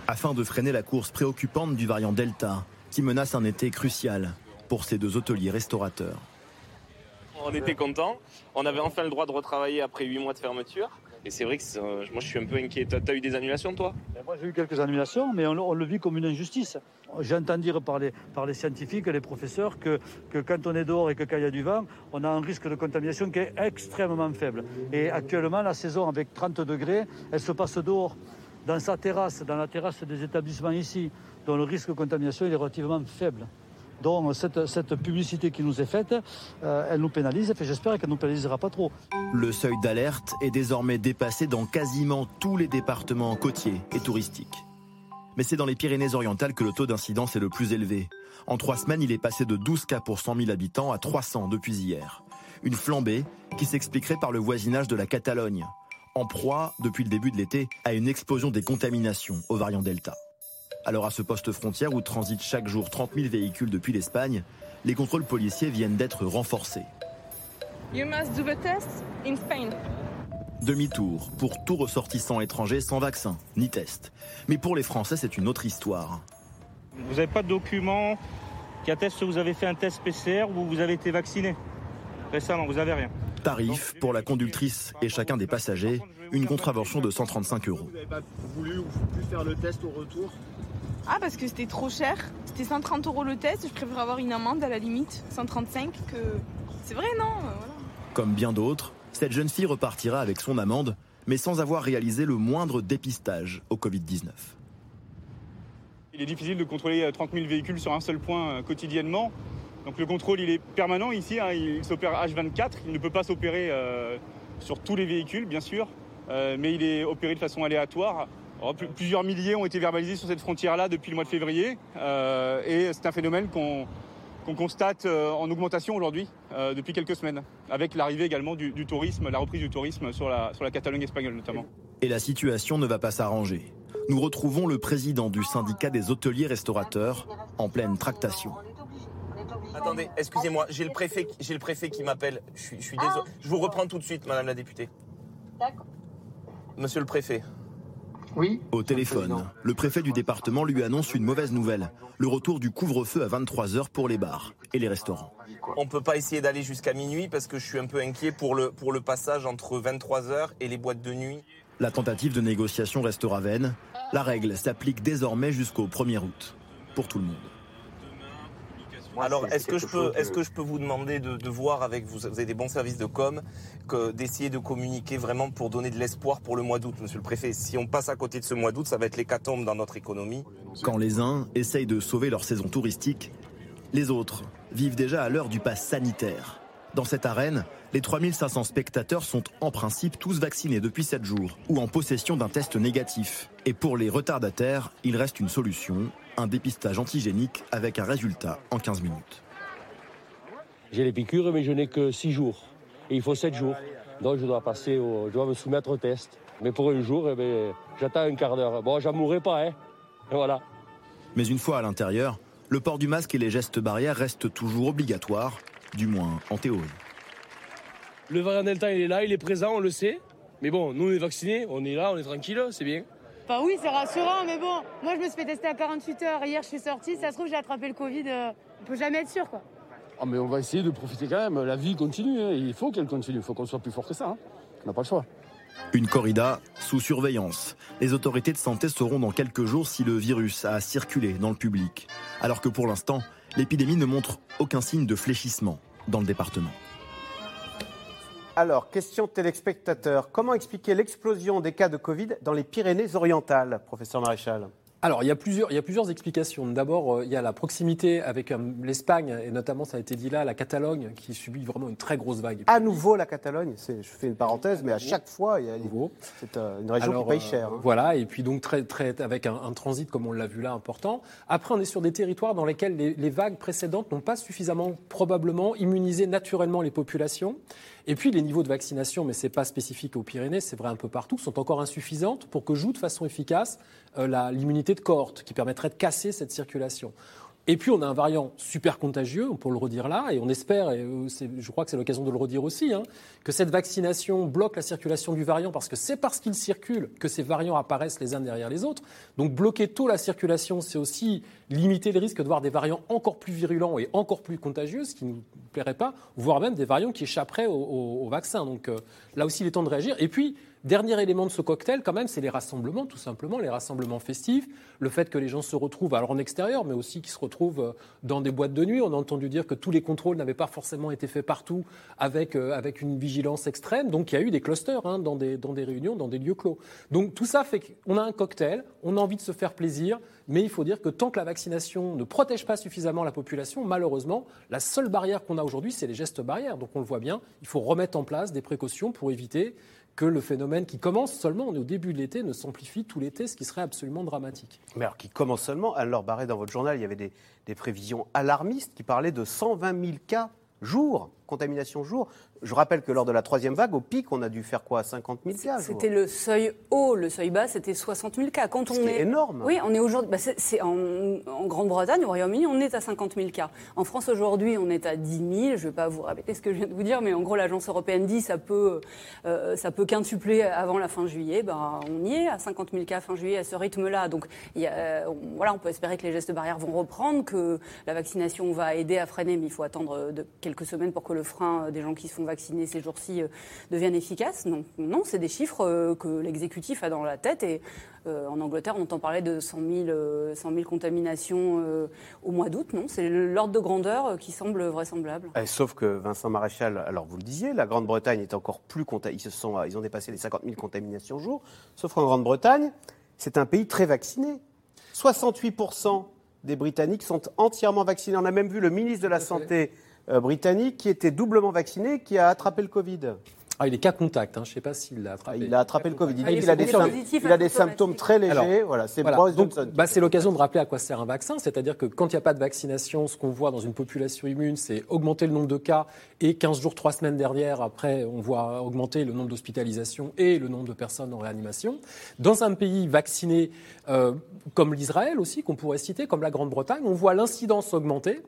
Afin de freiner la course préoccupante du variant Delta, qui menace un été crucial pour ces deux hôteliers restaurateurs. On était contents, on avait enfin le droit de retravailler après huit mois de fermeture. Et c'est vrai que moi, je suis un peu inquiet. Tu as, eu des annulations, toi? Ben, Moi, j'ai eu quelques annulations, mais on, le vit comme une injustice. J'entends dire par les, par les scientifiques les professeurs que, que quand on est dehors et que quand il y a du vent, on a un risque de contamination qui est extrêmement faible. Et actuellement, la saison avec 30 degrés, elle se passe dehors, dans sa terrasse, dans la terrasse des établissements ici, dont le risque de contamination est relativement faible. Donc cette, publicité qui nous est faite, euh, elle nous pénalise et j'espère qu'elle ne nous pénalisera pas trop. Le seuil d'alerte est désormais dépassé dans quasiment tous les départements côtiers et touristiques. Mais c'est dans les Pyrénées-Orientales que le taux d'incidence est le plus élevé. En trois semaines, il est passé de 12 cas pour 100 000 habitants à 300 depuis hier. Une flambée qui s'expliquerait par le voisinage de la Catalogne, en proie, depuis le début de l'été, à une explosion des contaminations au variant Delta. Alors à ce poste frontière où transitent chaque jour 30 000 véhicules depuis l'Espagne, les contrôles policiers viennent d'être renforcés. Demi-tour pour tout ressortissant étranger sans vaccin ni test. Mais pour les Français, c'est une autre histoire. Vous n'avez pas de document qui atteste que vous avez fait un test PCR ou vous avez été vacciné récemment, vous n'avez rien. Tarif pour la conductrice et chacun des passagers, une contravention de 135 euros. Vous n'avez pas voulu ou pu faire le test au retour ah, parce que c'était trop cher. C'était 130 euros le test. Je préfère avoir une amende à la limite, 135, que. C'est vrai, non euh, Comme bien d'autres, cette jeune fille repartira avec son amende, mais sans avoir réalisé le moindre dépistage au Covid-19. Il est difficile de contrôler 30 euh, 000 véhicules sur un seul point euh, quotidiennement. Donc le contrôle, il est permanent ici. Hein. il s'opère H24. Il ne peut pas s'opérer sur tous les véhicules, bien sûr, mais il est opéré de façon aléatoire Oh, plusieurs milliers ont été verbalisés sur cette frontière-là depuis le mois de février. Euh, et c'est un phénomène qu'on constate euh, en augmentation aujourd'hui, euh, depuis quelques semaines, avec l'arrivée également du, tourisme, la reprise du tourisme sur la, sur la Catalogne espagnole notamment. Et la situation ne va pas s'arranger. Nous retrouvons le président du syndicat des hôteliers restaurateurs en pleine tractation. Attendez, excusez-moi, j'ai le préfet, j'ai le préfet qui m'appelle. Je suis, je suis désolé. Je vous reprends tout de suite, Madame la députée. D'accord. Monsieur le préfet. Oui. Au téléphone, le préfet du département lui annonce une mauvaise nouvelle. Le retour du couvre-feu à 23h pour les bars et les restaurants. On ne peut pas essayer d'aller jusqu'à minuit parce que je suis un peu inquiet pour le, pour le passage entre 23h et les boîtes de nuit. La tentative de négociation restera vaine. La règle s'applique désormais jusqu'au 1er août pour tout le monde. Alors, est-ce que, je peux, est-ce que je peux vous demander de, voir avec vous, vous avez des bons services de com, que, d'essayer de communiquer vraiment pour donner de l'espoir pour le mois d'août, monsieur le préfet? Si on passe à côté de ce mois d'août, ça va être l'hécatombe dans notre économie. Quand les uns essayent de sauver leur saison touristique, les autres vivent déjà à l'heure du pass sanitaire. Dans cette arène, les 3500 spectateurs sont en principe tous vaccinés depuis 7 jours ou en possession d'un test négatif. Et pour les retardataires, il reste une solution, un dépistage antigénique avec un résultat en 15 minutes. J'ai les piqûres, mais je n'ai que 6 jours. Et il faut 7 jours. Donc je dois passer au, je dois me soumettre au test. Mais pour un jour, eh ben, j'attends un quart d'heure. Bon, j'en mourrai pas, hein. Et voilà. Mais une fois à l'intérieur, le port du masque et les gestes barrières restent toujours obligatoires, du moins en théorie. Le variant Delta, il est là, il est présent, on le sait. Mais bon, nous, on est vaccinés, on est là, on est tranquille, c'est bien. Bah oui, c'est rassurant, mais bon, moi je me suis fait tester à 48 heures. Hier, je suis sortie. Ça se trouve, j'ai attrapé le Covid. Euh, on peut jamais être sûr, quoi. Ah, mais on va essayer de profiter quand même. La vie continue. Hein. Il faut qu'elle continue. Il faut qu'on soit plus fort que ça. Hein. On n'a pas le choix. Une corrida sous surveillance. Les autorités de santé sauront dans quelques jours si le virus a circulé dans le public. Alors que pour l'instant, l'épidémie ne montre aucun signe de fléchissement dans le département. Alors, question téléspectateur. Comment expliquer l'explosion des cas de Covid dans les Pyrénées-Orientales, professeur Maréchal? Alors, il y, a plusieurs, il y a plusieurs explications. D'abord, euh, il y a la proximité avec euh, l'Espagne, et notamment, ça a été dit là, la Catalogne, qui subit vraiment une très grosse vague. À nouveau, la Catalogne, je fais une parenthèse, mais à chaque fois, il y c'est euh, une région qui paye cher. Hein. Voilà, et puis donc très, très, avec un, transit, comme on l'a vu là, important. Après, on est sur des territoires dans lesquels les, les vagues précédentes n'ont pas suffisamment, probablement, immunisé naturellement les populations. Et puis les niveaux de vaccination, mais ce n'est pas spécifique aux Pyrénées, c'est vrai un peu partout, sont encore insuffisantes pour que joue de façon efficace euh, l'immunité de cohorte qui permettrait de casser cette circulation. Et puis on a un variant super contagieux, on peut le redire là, et on espère, et euh, je crois que c'est l'occasion de le redire aussi, hein, que cette vaccination bloque la circulation du variant parce que c'est parce qu'il circule que ces variants apparaissent les uns derrière les autres. Donc bloquer tôt la circulation, c'est aussi limiter le risque de voir des variants encore plus virulents et encore plus contagieux, ce qui ne nous plairait pas, voire même des variants qui échapperaient au, vaccin. Donc euh, là aussi, il est temps de réagir. Et puis, Dernier élément de ce cocktail, quand même, c'est les rassemblements, tout simplement, les rassemblements festifs, le fait que les gens se retrouvent, alors en extérieur, mais aussi qu'ils se retrouvent euh, dans des boîtes de nuit. On a entendu dire que tous les contrôles n'avaient pas forcément été faits partout avec, euh, avec une vigilance extrême. Donc il y a eu des clusters hein, dans, des, dans des réunions, dans des lieux clos. Donc tout ça fait qu'on a un cocktail, on a envie de se faire plaisir, mais il faut dire que tant que la vaccination ne protège pas suffisamment la population, malheureusement, la seule barrière qu'on a aujourd'hui, c'est les gestes barrières. Donc on le voit bien, il faut remettre en place des précautions pour éviter que le phénomène qui commence seulement, au début de l'été, ne s'amplifie tout l'été, ce qui serait absolument dramatique. Mais alors, qui commence seulement, alors Barré, dans votre journal, il y avait des, des prévisions alarmistes qui parlaient de 120 000 cas jour, contamination jour. Je rappelle que lors de la troisième vague, au pic, on a dû faire quoi 50 000 cas C'était le seuil haut, le seuil bas, c'était 60 000 cas. Quand on est... énorme. Oui, on est aujourd'hui. Bah, c'est, en, Grande-Bretagne, au Royaume-Uni, on est à 50 000 cas. En France, aujourd'hui, on est à 10 000. Je ne vais pas vous répéter ce que je viens de vous dire, mais en gros, l'agence européenne dit ça peut, euh, ça peut quintupler avant la fin juillet. Ben, on y est à 50 000 cas fin juillet à ce rythme-là. Donc, il y a, euh, voilà, on peut espérer que les gestes barrières vont reprendre, que la vaccination va aider à freiner, mais il faut attendre de quelques semaines pour que le frein des gens qui se font vacciner ces jours-ci euh, deviennent efficaces. Non, non c'est des chiffres euh, que l'exécutif a dans la tête. Et euh, en Angleterre, on entend parler de 100 000, contaminations au mois d'août. Non, c'est l'ordre de grandeur qui semble vraisemblable. Eh, sauf que Vincent Maréchal, alors vous le disiez, la Grande-Bretagne est encore plus ils se sont, ils ont dépassé les 50 000 contaminations jour. Sauf qu'en Grande-Bretagne, c'est un pays très vacciné. 68% des Britanniques sont entièrement vaccinés. On a même vu le ministre de la Santé britannique qui était doublement vacciné, qui a attrapé le Covid. Ah, il est cas contact, hein. je ne sais pas s'il l'a attrapé. il a attrapé le Covid. Il, dit qu'il a, des, il a des symptômes très légers. voilà, c'est bah, C'est l'occasion de rappeler à quoi sert un vaccin. C'est-à-dire que quand il n'y a pas de vaccination, ce qu'on voit dans une population immune, c'est augmenter le nombre de cas et 15 jours, 3 semaines derrière, après, on voit augmenter le nombre d'hospitalisations et le nombre de personnes en réanimation. Dans un pays vacciné euh, comme l'Israël aussi, qu'on pourrait citer, comme la Grande-Bretagne, on voit l'incidence augmenter.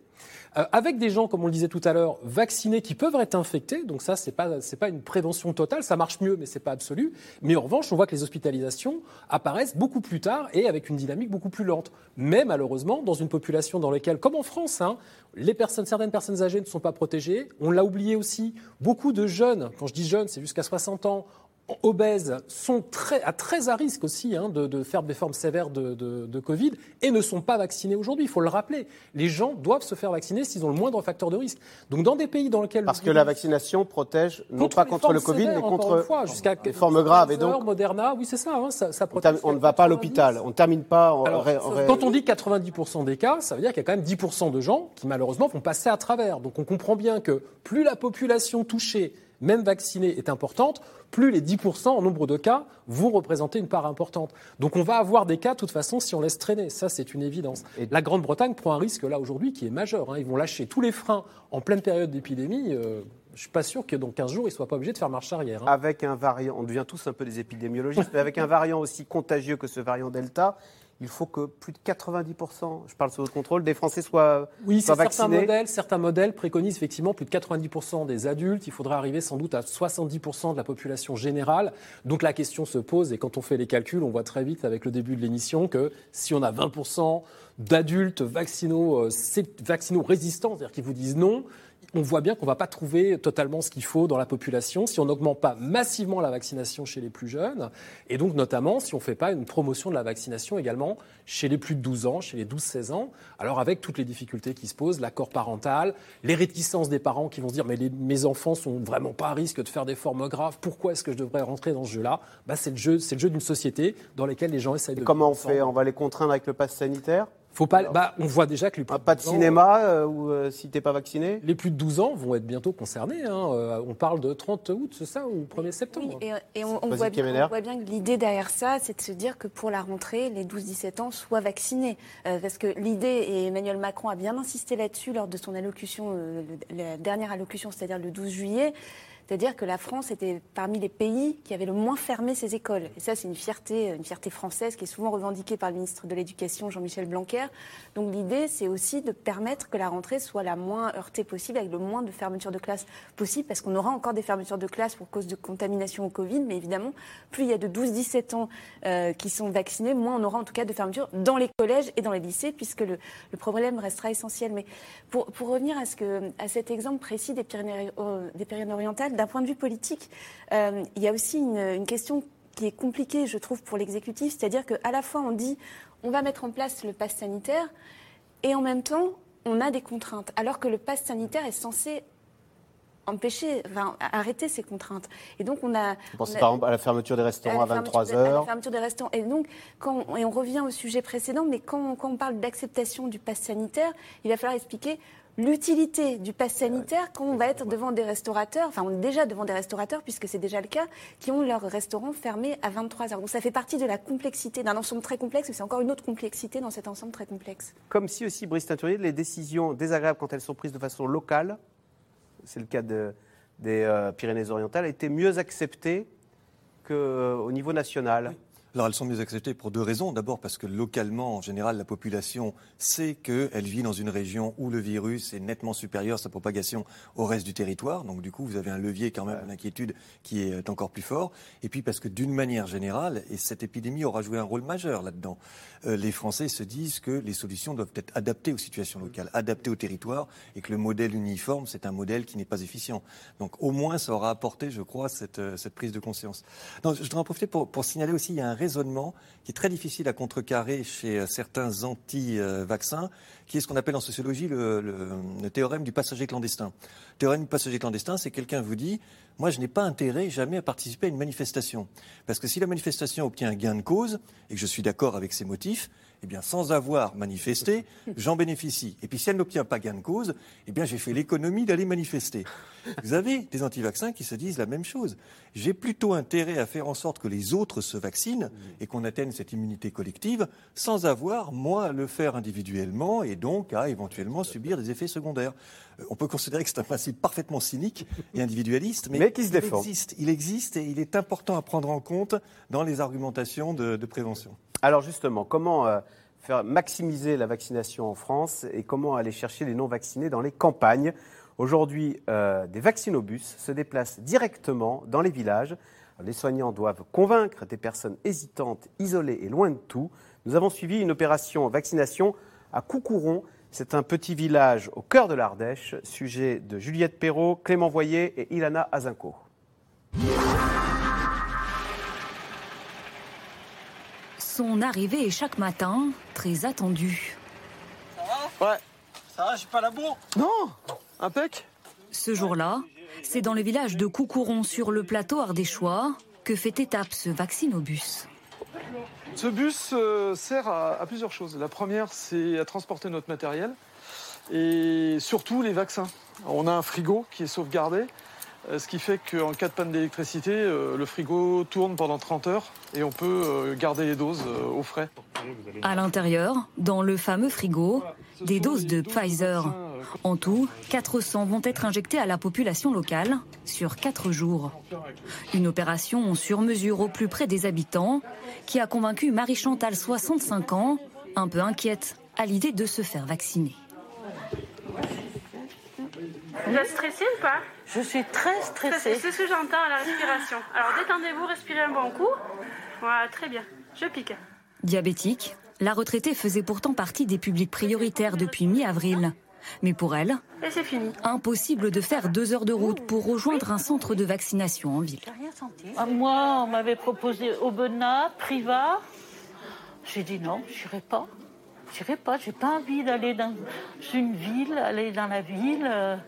Euh, avec des gens, comme on le disait tout à l'heure, vaccinés qui peuvent être infectés. Donc ça, c'est pas c'est pas une prévention totale. Ça marche mieux, mais c'est pas absolu. Mais en revanche, on voit que les hospitalisations apparaissent beaucoup plus tard et avec une dynamique beaucoup plus lente. Mais malheureusement, dans une population dans laquelle, comme en France, hein, les personnes, certaines personnes âgées ne sont pas protégées. On l'a oublié aussi. Beaucoup de jeunes, quand je dis jeunes, c'est jusqu'à 60 ans, obèses sont très, à très à risque aussi hein, de, faire des formes sévères de, Covid et ne sont pas vaccinés aujourd'hui. Il faut le rappeler. Les gens doivent se faire vacciner s'ils ont le moindre facteur de risque. Donc dans des pays dans lesquels... Parce que la vaccination protège non pas contre le Covid, mais contre jusqu'à les formes graves. Et donc, Moderna, oui c'est ça, hein, ça, protège. On ne va pas à l'hôpital, on ne termine pas... En, Quand on dit 90% des cas, ça veut dire qu'il y a quand même 10% de gens qui malheureusement vont passer à travers. Donc on comprend bien que plus la population touchée même vaccinée, est importante, plus les 10% en nombre de cas vont représenter une part importante. Donc on va avoir des cas, de toute façon, si on laisse traîner. Ça, c'est une évidence. Et la Grande-Bretagne prend un risque, là, aujourd'hui, qui est majeur. Hein. Ils vont lâcher tous les freins en pleine période d'épidémie. Euh, je ne suis pas sûr que dans 15 jours, ils ne soient pas obligés de faire marche arrière. Hein. Avec un variant, on devient tous un peu des épidémiologistes, mais avec un variant aussi contagieux que ce variant Delta, il faut que plus de 90%, je parle sous votre contrôle, des Français soient, oui, soient vaccinés. Certains modèles, certains modèles préconisent effectivement plus de 90% des adultes. Il faudrait arriver sans doute à 70% de la population générale. Donc la question se pose, et quand on fait les calculs, on voit très vite avec le début de l'émission que si on a 20% d'adultes vaccinaux, euh, vaccinaux résistants, c'est-à-dire qui vous disent non, on voit bien qu'on ne va pas trouver totalement ce qu'il faut dans la population si on n'augmente pas massivement la vaccination chez les plus jeunes, et donc notamment si on ne fait pas une promotion de la vaccination également chez les plus de 12 ans, chez les 12-16 ans, alors avec toutes les difficultés qui se posent, l'accord parental, les réticences des parents qui vont se dire mais mes enfants sont vraiment pas à risque de faire des formes graves, pourquoi est-ce que je devrais rentrer dans ce jeu-là? Bah, C'est le jeu, c'est le jeu d'une société dans laquelle les gens essayent de... comment on fait? On va les contraindre avec le pass sanitaire? Faut pas, bah, on voit déjà que les plus Pas de, cinéma euh, ou euh, si t'es pas vacciné? Les plus de 12 ans vont être bientôt concernés. Hein. Euh, on parle de 30 août, c'est ça, ou 1er septembre? oui, et, on, voit bien, on, voit bien, que l'idée derrière ça, c'est de se dire que pour la rentrée, les 12-17 ans soient vaccinés. parce que l'idée, et Emmanuel Macron a bien insisté là-dessus lors de son allocution, la dernière allocution, c'est-à-dire le 12 juillet, c'est-à-dire que la France était parmi les pays qui avaient le moins fermé ses écoles. Et ça, c'est une fierté, une fierté française qui est souvent revendiquée par le ministre de l'Éducation, Jean-Michel Blanquer. Donc l'idée, c'est aussi de permettre que la rentrée soit la moins heurtée possible, avec le moins de fermetures de classe possible, parce qu'on aura encore des fermetures de classe pour cause de contamination au Covid. Mais évidemment, plus il y a de 12-17 ans euh, qui sont vaccinés, moins on aura en tout cas de fermetures dans les collèges et dans les lycées, puisque le, problème restera essentiel. Mais pour, revenir à, cet exemple précis des Pyrénées, euh, d'un point de vue politique, il y a aussi une, une question qui est compliquée, je trouve, pour l'exécutif, c'est-à-dire qu'à la fois on dit on va mettre en place le pass sanitaire, et en même temps on a des contraintes, alors que le pass sanitaire est censé empêcher, enfin, arrêter ces contraintes. Et donc on a. Vous pensez par exemple à la fermeture des restaurants à, 23 heures. À la fermeture des restaurants. Et donc, quand, et on revient au sujet précédent, mais quand, quand on parle d'acceptation du pass sanitaire, il va falloir expliquer l'utilité du pass sanitaire quand on va être devant des restaurateurs, enfin on est déjà devant des restaurateurs puisque c'est déjà le cas, qui ont leur restaurant fermé à 23 heures. Donc ça fait partie de la complexité, d'un ensemble très complexe, c'est encore une autre complexité dans cet ensemble très complexe. Comme si aussi, Brice Teinturier, les décisions désagréables quand elles sont prises de façon locale c'est le cas des euh, Pyrénées-Orientales, étaient mieux acceptées qu'au euh, niveau national alors elles sont mieux acceptées pour deux raisons. D'abord parce que localement, en général, la population sait qu'elle vit dans une région où le virus est nettement supérieur, sa propagation, au reste du territoire. Donc du coup, vous avez un levier quand même d'inquiétude qui est encore plus fort. Et puis parce que d'une manière générale, et cette épidémie aura joué un rôle majeur là-dedans, euh, les Français se disent que les solutions doivent être adaptées aux situations locales, adaptées au territoire, et que le modèle uniforme, c'est un modèle qui n'est pas efficient. Donc au moins, ça aura apporté, je crois, cette, euh, cette prise de conscience. je voudrais en profiter pour, pour signaler aussi, il y a un raisonnement qui est très difficile à contrecarrer chez euh, certains anti-vaccins, qui est ce qu'on appelle en sociologie le, théorème du passager clandestin. Le théorème du passager clandestin, c'est quelqu'un vous dit, moi je n'ai pas intérêt jamais à participer à une manifestation. Parce que si la manifestation obtient un gain de cause, et que je suis d'accord avec ses motifs, eh bien, sans avoir manifesté, j'en bénéficie. Et puis, si elle n'obtient pas gain de cause, eh bien, j'ai fait l'économie d'aller manifester. Vous avez des anti-vaccins qui se disent la même chose. J'ai plutôt intérêt à faire en sorte que les autres se vaccinent et qu'on atteigne cette immunité collective sans avoir, moi, à le faire individuellement et donc à éventuellement subir des effets secondaires. Euh, on peut considérer que c'est un principe parfaitement cynique et individualiste, mais, qui se défend. Il existe, il existe et il est important à prendre en compte dans les argumentations de, prévention. Alors justement, comment euh, faire maximiser la vaccination en France et comment aller chercher les non-vaccinés dans les campagnes? Aujourd'hui, euh, des vaccinobus se déplacent directement dans les villages. Les soignants doivent convaincre des personnes hésitantes, isolées et loin de tout. Nous avons suivi une opération vaccination à Coucouron. C'est un petit village au cœur de l'Ardèche, sujet de Juliette Perrault, Clément Voyer et Ilana Azinco. Son arrivée est chaque matin très attendue. Ça va? Ouais. Ça va, je suis pas là bourre Non Impec Ce jour-là, c'est dans le village de Coucouron sur le plateau ardéchois que fait étape ce vaccinobus. Ce bus euh, sert à, plusieurs choses. La première, c'est à transporter notre matériel et surtout les vaccins. On a un frigo qui est sauvegardé euh, ce qui fait qu'en cas de panne d'électricité, euh, le frigo tourne pendant 30 heures et on peut euh, garder les doses au frais. À l'intérieur, dans le fameux frigo, des doses de Pfizer. En tout, 400 vont être injectées à la population locale sur 4 jours. Une opération sur mesure au plus près des habitants qui a convaincu Marie Chantal, 65 ans, un peu inquiète à l'idée de se faire vacciner. Vous êtes stressée ou pas? Je suis très stressée. C'est ce que j'entends à la respiration. Alors détendez-vous, respirez un bon coup. Voilà, très bien. Je pique. Diabétique, la retraitée faisait pourtant partie des publics prioritaires depuis mi-avril. Mais pour elle, Et c'est fini. impossible de faire deux heures de route pour rejoindre un centre de vaccination en ville. Ah, moi, on m'avait proposé Aubenas, Priva. J'ai dit non, je n'irai pas. Je n'irai pas. J'ai pas envie d'aller dans une ville, aller dans la ville.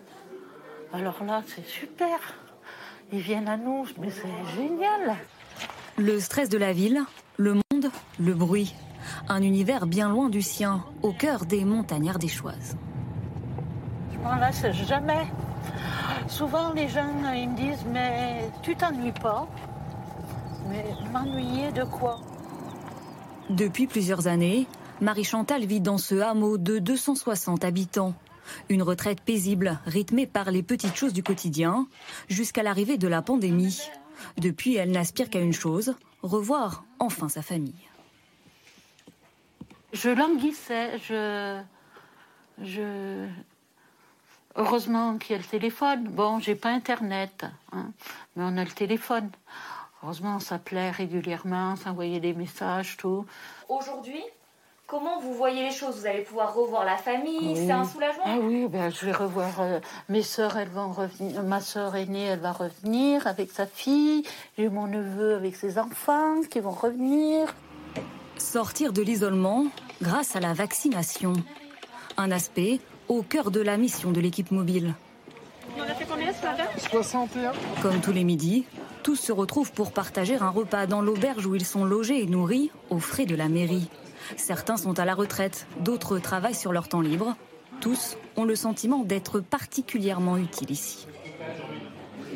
Alors là, c'est super. Ils viennent à nous, mais c'est génial. Le stress de la ville, le monde, le bruit. Un univers bien loin du sien, au cœur des montagnes ardéchoises. M'en lasse jamais. Souvent, les gens ils me disent Mais tu t'ennuies pas Mais m'ennuyer de quoi? Depuis plusieurs années, Marie Chantal vit dans ce hameau de 260 habitants. Une retraite paisible, rythmée par les petites choses du quotidien, jusqu'à l'arrivée de la pandémie. Depuis, elle n'aspire qu'à une chose, revoir enfin sa famille. Je languissais, je... je... Heureusement qu'il y a le téléphone. Bon, j'ai pas Internet, hein, mais on a le téléphone. Heureusement, on s'appelait régulièrement, on s'envoyait des messages, tout. Aujourd'hui, Comment vous voyez les choses? Vous allez pouvoir revoir la famille C'est un soulagement? Ah oui, ben, je vais revoir euh, mes soeurs, elles vont revenir. Ma soeur aînée, elle va revenir avec sa fille. J'ai mon neveu avec ses enfants qui vont revenir. Sortir de l'isolement grâce à la vaccination. Un aspect au cœur de la mission de l'équipe mobile. On a fait combien ce matin 61. Comme tous les midis, tous se retrouvent pour partager un repas dans l'auberge où ils sont logés et nourris aux frais de la mairie. Certains sont à la retraite, d'autres travaillent sur leur temps libre. Tous ont le sentiment d'être particulièrement utiles ici.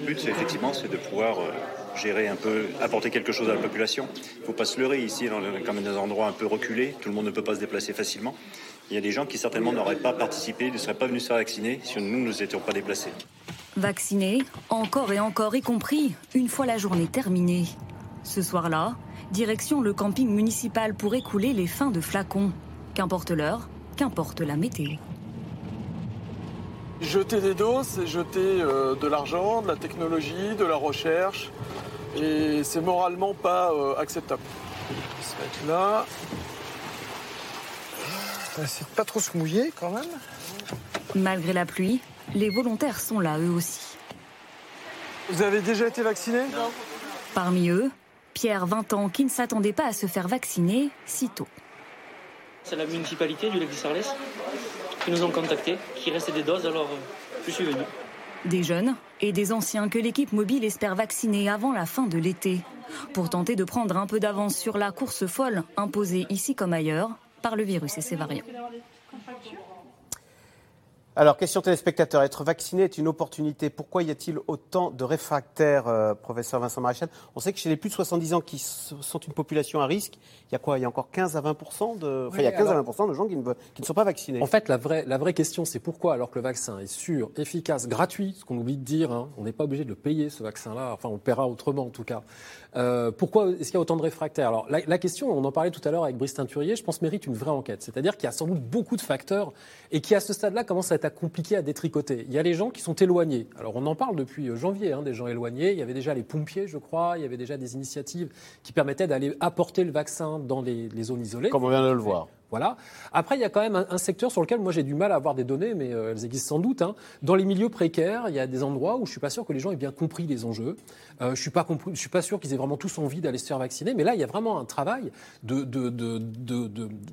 Le but, c'est effectivement, c'est de pouvoir euh, gérer un peu, apporter quelque chose à la population. Il ne faut pas se leurrer ici, dans le, comme des endroits un peu reculés, tout le monde ne peut pas se déplacer facilement. Il y a des gens qui certainement n'auraient pas participé, ne seraient pas venus se faire vacciner si nous ne nous étions pas déplacés. Vaccinés, encore et encore, y compris une fois la journée terminée. Ce soir-là, direction le camping municipal pour écouler les fins de flacons. Qu'importe l'heure, qu'importe la météo. Jeter des doses, c'est jeter euh, de l'argent, de la technologie, de la recherche. Et c'est moralement pas euh, acceptable. On va se mettre là. On va essayer de pas trop se mouiller quand même. Malgré la pluie, les volontaires sont là eux aussi. Vous avez déjà été vacciné? Parmi eux, Pierre, 20 ans, qui ne s'attendait pas à se faire vacciner si tôt. C'est la municipalité du lac de Sarlès qui nous ont contactés, qui restait des doses, alors euh, je suis venu. Des jeunes et des anciens que l'équipe mobile espère vacciner avant la fin de l'été, pour tenter de prendre un peu d'avance sur la course folle imposée ici comme ailleurs par le virus et ses variants. Alors, question téléspectateur, être vacciné est une opportunité. Pourquoi y a-t-il autant de réfractaires, euh, professeur Vincent Maréchal? On sait que chez les plus de 70 ans qui sont une population à risque, il y a quoi? Il y a encore 15 à 20 de, enfin, il y a 15 à 20 de gens qui ne, qui ne, sont pas vaccinés. En fait, la vraie, la vraie question, c'est pourquoi, alors que le vaccin est sûr, efficace, gratuit, ce qu'on oublie de dire, hein, on n'est pas obligé de le payer, ce vaccin-là, enfin, on le paiera autrement en tout cas. Euh, pourquoi est-ce qu'il y a autant de réfractaires? Alors, la, la, question, on en parlait tout à l'heure avec Brice Teinturier, je pense mérite une vraie enquête. C'est-à-dire qu'il y a sans doute beaucoup de facteurs et qui, à ce stade-là, commencent à être compliqués à détricoter. Il y a les gens qui sont éloignés. Alors, on en parle depuis euh, janvier, hein, des gens éloignés. Il y avait déjà les pompiers, je crois. Il y avait déjà des initiatives qui permettaient d'aller apporter le vaccin dans les, les zones isolées. Comme on vient de le voir. Voilà. Après, il y a quand même un, un, secteur sur lequel moi j'ai du mal à avoir des données, mais euh, elles existent sans doute. Hein. Dans les milieux précaires, il y a des endroits où je suis pas sûr que les gens aient bien compris les enjeux. Euh, je je suis pas sûr qu'ils aient vraiment tous envie d'aller se faire vacciner. Mais là, il y a vraiment un travail de,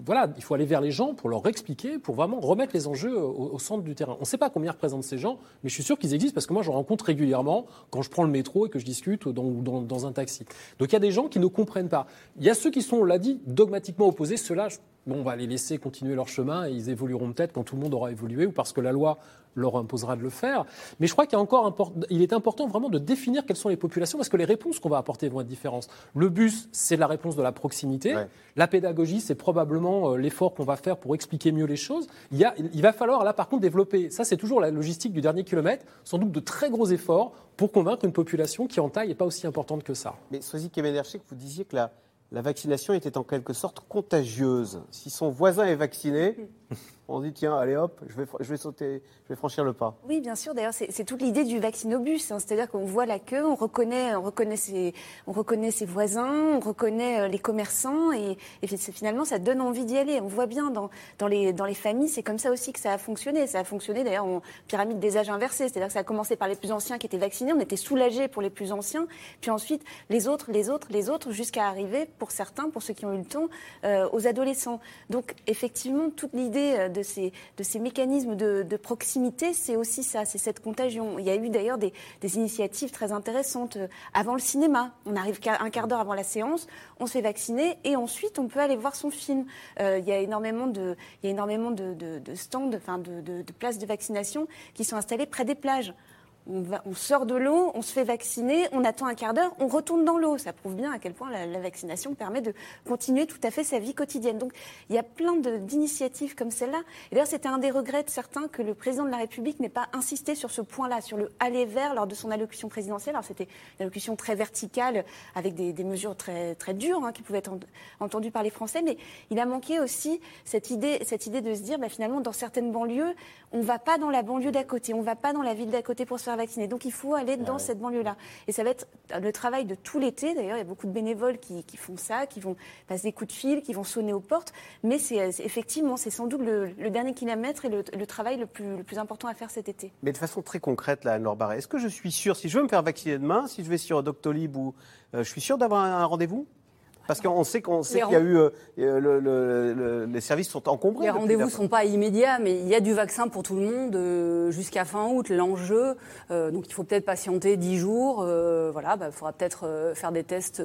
voilà, il faut aller vers les gens pour leur expliquer, pour vraiment remettre les enjeux au, au centre du terrain. On ne sait pas combien représentent ces gens, mais je suis sûr qu'ils existent parce que moi, je rencontre régulièrement quand je prends le métro et que je discute dans un taxi. Donc il y a des gens qui ne comprennent pas. Il y a ceux qui sont, on l'a dit, dogmatiquement opposés. Ceux-là, bon, on va les laisser continuer leur chemin et ils évolueront peut-être quand tout le monde aura évolué ou parce que la loi leur imposera de le faire. Mais je crois qu'il encore il est important vraiment de définir quelles sont les populations parce que les réponses qu'on va apporter vont être différentes. Le bus, c'est la réponse de la proximité. Ouais. La pédagogie, c'est probablement l'effort qu'on va faire pour expliquer mieux les choses. Il, y a, il va falloir là par contre développer, ça c'est toujours la logistique du dernier kilomètre, sans doute de très gros efforts pour convaincre une population qui en taille n'est pas aussi importante que ça. Mais Soisy Kemenerchik, vous disiez que la, la vaccination était en quelque sorte contagieuse. Si son voisin est vacciné, on dit tiens, allez hop, je vais, je vais sauter, je vais franchir le pas. Oui, bien sûr. D'ailleurs, c'est toute l'idée du vaccinobus. Hein. C'est-à-dire qu'on voit la queue, on reconnaît, on reconnaît, ses, on reconnaît ses voisins, on reconnaît les commerçants, et, finalement, ça donne envie d'y aller. On voit bien dans, dans, les, dans les familles, c'est comme ça aussi que ça a fonctionné. Ça a fonctionné d'ailleurs en pyramide des âges inversés. C'est-à-dire que ça a commencé par les plus anciens qui étaient vaccinés, on était soulagés pour les plus anciens, puis ensuite les autres, les autres, les autres, jusqu'à arriver, pour certains, pour ceux qui ont eu le temps, euh, aux adolescents. Donc, effectivement, toute l'idée de ces, de ces mécanismes de, proximité, c'est aussi ça, c'est cette contagion. Il y a eu d'ailleurs des, initiatives très intéressantes avant le cinéma. On arrive un quart d'heure avant la séance, on se fait vacciner et ensuite on peut aller voir son film. Euh, il y a énormément de, stands, de, de places de vaccination qui sont installées près des plages. On, sort de l'eau, on se fait vacciner, on attend un quart d'heure, on retourne dans l'eau. Ça prouve bien à quel point la, vaccination permet de continuer tout à fait sa vie quotidienne. Donc il y a plein d'initiatives comme celle-là. D'ailleurs, c'était un des regrets de certains que le président de la République n'ait pas insisté sur ce point-là, sur le aller vers lors de son allocution présidentielle. Alors c'était une allocution très verticale, avec des, mesures très, très dures hein, qui pouvaient être entendues par les Français. Mais il a manqué aussi cette idée, cette idée de se dire, bah, finalement, dans certaines banlieues, on ne va pas dans la banlieue d'à côté, on ne va pas dans la ville d'à côté pour se faire vacciner. Donc il faut aller dans cette banlieue-là. Et ça va être le travail de tout l'été. D'ailleurs, il y a beaucoup de bénévoles qui, font ça, qui vont passer des coups de fil, qui vont sonner aux portes. Mais c'est effectivement, c'est sans doute le, dernier kilomètre et le, travail le plus, le plus important à faire cet été. Mais de façon très concrète, là, Anne-Laure Barret, est-ce que je suis sûr, si je veux me faire vacciner demain, si je vais sur Doctolib ou euh, je suis sûr d'avoir un rendez-vous? Parce qu'on sait qu'on sait qu'il y a eu euh, le, les services sont encombrés. Les rendez-vous ne sont pas immédiats, mais il y a du vaccin pour tout le monde euh, jusqu'à fin août. L'enjeu, euh, donc il faut peut-être patienter 10 jours. voilà, il bah, faudra peut-être faire des tests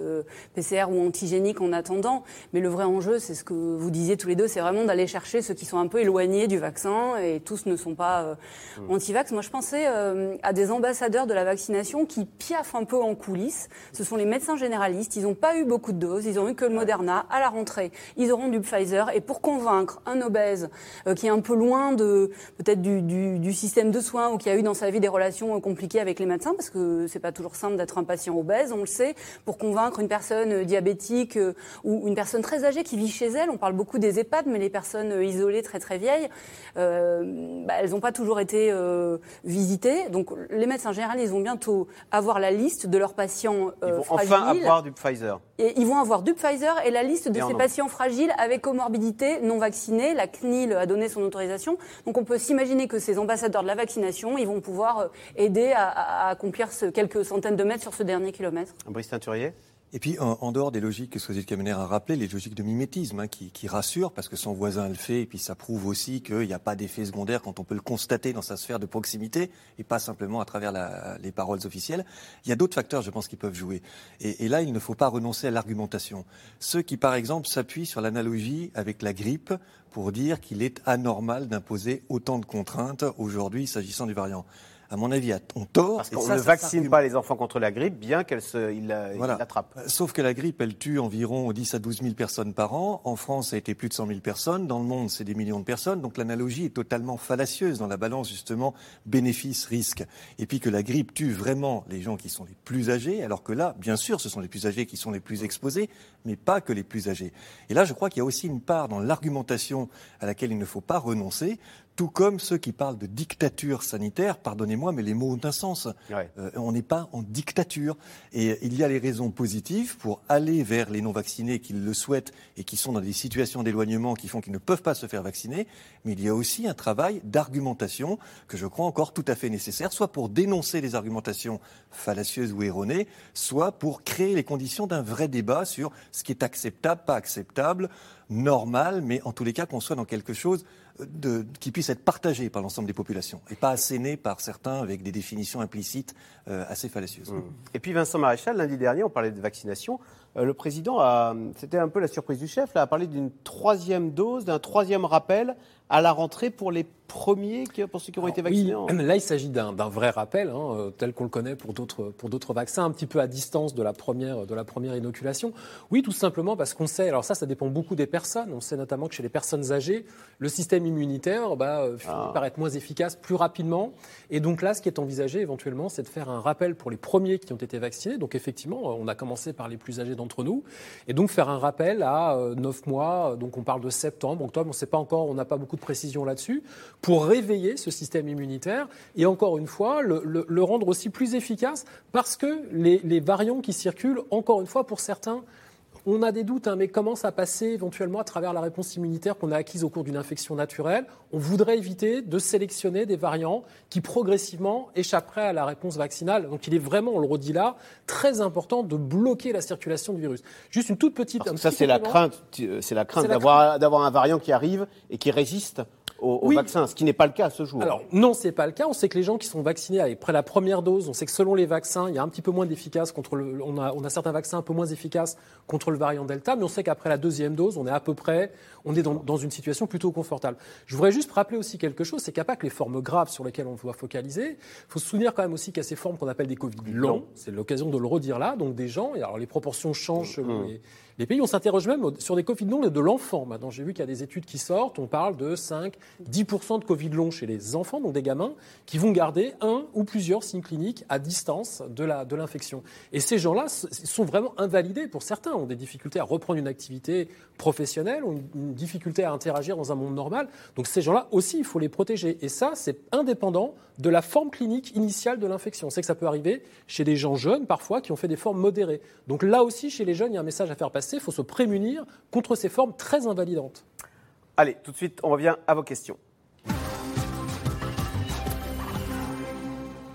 PCR ou antigéniques en attendant. Mais le vrai enjeu, c'est ce que vous disiez tous les deux, c'est vraiment d'aller chercher ceux qui sont un peu éloignés du vaccin et tous ne sont pas mmh. anti-vax. Moi, je pensais à des ambassadeurs de la vaccination qui piaffent un peu en coulisses. Ce sont les médecins généralistes. Ils n'ont pas eu beaucoup de doses ils ont eu que le Moderna. À la rentrée, ils auront du Pfizer. Et pour convaincre un obèse euh, qui est un peu loin de peut-être du, système de soins ou qui a eu dans sa vie des relations euh, compliquées avec les médecins, parce que c'est pas toujours simple d'être un patient obèse, on le sait, pour convaincre une personne euh, diabétique ou une personne très âgée qui vit chez elle, on parle beaucoup des EHPAD, mais les personnes isolées très très vieilles, bah, elles n'ont pas toujours été visitées. Donc les médecins généraux, ils vont bientôt avoir la liste de leurs patients ils vont enfin avoir du Pfizer. Et ils vont avoir du Pfizer et la liste de ces patients fragiles avec comorbidité non vaccinés. La CNIL a donné son autorisation. Donc on peut s'imaginer que ces ambassadeurs de la vaccination, ils vont pouvoir euh, aider à, accomplir ce quelques centaines de mètres sur ce dernier kilomètre. Brice Teinturier? Et puis, en, dehors des logiques que Sosie Kamener a rappelé, les logiques de mimétisme hein, qui, rassurent parce que son voisin le fait, et puis ça prouve aussi qu'il n'y a pas d'effet secondaire quand on peut le constater dans sa sphère de proximité et pas simplement à travers les paroles officielles. Il y a d'autres facteurs, je pense, qui peuvent jouer. Et là, il ne faut pas renoncer à l'argumentation. Ceux qui, par exemple, s'appuient sur l'analogie avec la grippe pour dire qu'il est anormal d'imposer autant de contraintes aujourd'hui s'agissant du variant à mon avis, ont tort. Parce qu'on ne vaccine pas les enfants contre la grippe, bien qu'elle l'attrape. Voilà. Sauf que la grippe, elle tue environ 10 à 12 000 personnes par an. En France, ça a été plus de 100 000 personnes. Dans le monde, c'est des millions de personnes. Donc l'analogie est totalement fallacieuse dans la balance, justement, bénéfice-risque. Et puis que la grippe tue vraiment les gens qui sont les plus âgés, alors que là, bien sûr, ce sont les plus âgés qui sont les plus exposés, mais pas que les plus âgés. Et là, je crois qu'il y a aussi une part dans l'argumentation à laquelle il ne faut pas renoncer, tout comme ceux qui parlent de dictature sanitaire, pardonnez-moi, mais les mots ont un sens. Euh, on n'est pas en dictature. Et il y a les raisons positives pour aller vers les non-vaccinés qui le souhaitent et qui sont dans des situations d'éloignement qui font qu'ils ne peuvent pas se faire vacciner. Mais il y a aussi un travail d'argumentation que je crois encore tout à fait nécessaire, soit pour dénoncer les argumentations fallacieuses ou erronées, soit pour créer les conditions d'un vrai débat sur ce qui est acceptable, pas acceptable, normal, mais en tous les cas qu'on soit dans quelque chose qui puisse être partagé par l'ensemble des populations et pas asséné par certains avec des définitions implicites euh, assez fallacieuses. Mmh. Et puis Vincent Maréchal, lundi dernier, on parlait de vaccination. Euh, le président c'était un peu la surprise du chef, a parlé d'une troisième dose, d'un troisième rappel à la rentrée pour les premiers, pour ceux qui ont été vaccinés Là, il s'agit d'un vrai rappel, hein, euh, tel qu'on le connaît pour d'autres vaccins, un petit peu à distance de la, première, de la première inoculation. Oui, tout simplement parce qu'on sait, alors ça, ça dépend beaucoup des personnes. On sait notamment que chez les personnes âgées, le système immunitaire bah, euh, finit ah. par être moins efficace plus rapidement. Et donc là, ce qui est envisagé éventuellement, c'est de faire un rappel pour les premiers qui ont été vaccinés. Donc effectivement, on a commencé par les plus âgés d'entre nous. Et donc faire un rappel à 9 euh, mois, donc on parle de septembre, octobre, on ne sait pas encore, on n'a pas beaucoup précision là-dessus, pour réveiller ce système immunitaire et encore une fois le, rendre aussi plus efficace parce que les variants qui circulent, encore une fois pour certains, on a des doutes, hein, mais commence à passer éventuellement à travers la réponse immunitaire qu'on a acquise au cours d'une infection naturelle? On voudrait éviter de sélectionner des variants qui progressivement échapperaient à la réponse vaccinale. Donc il est vraiment, on le redit là, très important de bloquer la circulation du virus. Juste une toute petite. ça c'est la crainte, c'est la crainte d'avoir un variant qui arrive et qui résiste au, vaccin, ce qui n'est pas le cas à ce jour. Alors non, c'est pas le cas. On sait que les gens qui sont vaccinés après la première dose, on sait que selon les vaccins, il y a un petit peu moins d'efficace contre le, on a, on a certains vaccins un peu moins efficaces contre le variant Delta, mais on sait qu'après la deuxième dose, on est à peu près, on est dans, dans une situation plutôt confortable. Je voudrais juste rappeler aussi quelque chose, c'est qu'il n'y a pas que les formes graves sur lesquelles on doit focaliser. Il faut se souvenir quand même aussi qu'il y a ces formes qu'on appelle des Covid longs. C'est l'occasion de le redire là. Donc des gens, et alors les proportions changent selon mmh. les les pays. On s'interroge même sur des Covid longs de l'enfant. Maintenant, j'ai vu qu'il y a des études qui sortent. On parle de 5, 10% de Covid long chez les enfants, donc des gamins, qui vont garder un ou plusieurs signes cliniques à distance de l'infection. Et ces gens-là sont vraiment invalidés pour certains, ont des difficultés à reprendre une activité professionnelle, ont une, difficulté à interagir dans un monde normal. Donc ces gens-là aussi, il faut les protéger. Et ça, c'est indépendant de la forme clinique initiale de l'infection. C'est que ça peut arriver chez des gens jeunes, parfois, qui ont fait des formes modérées. Donc là aussi, chez les jeunes, il y a un message à faire passer. Il faut se prémunir contre ces formes très invalidantes. Allez, tout de suite, on revient à vos questions.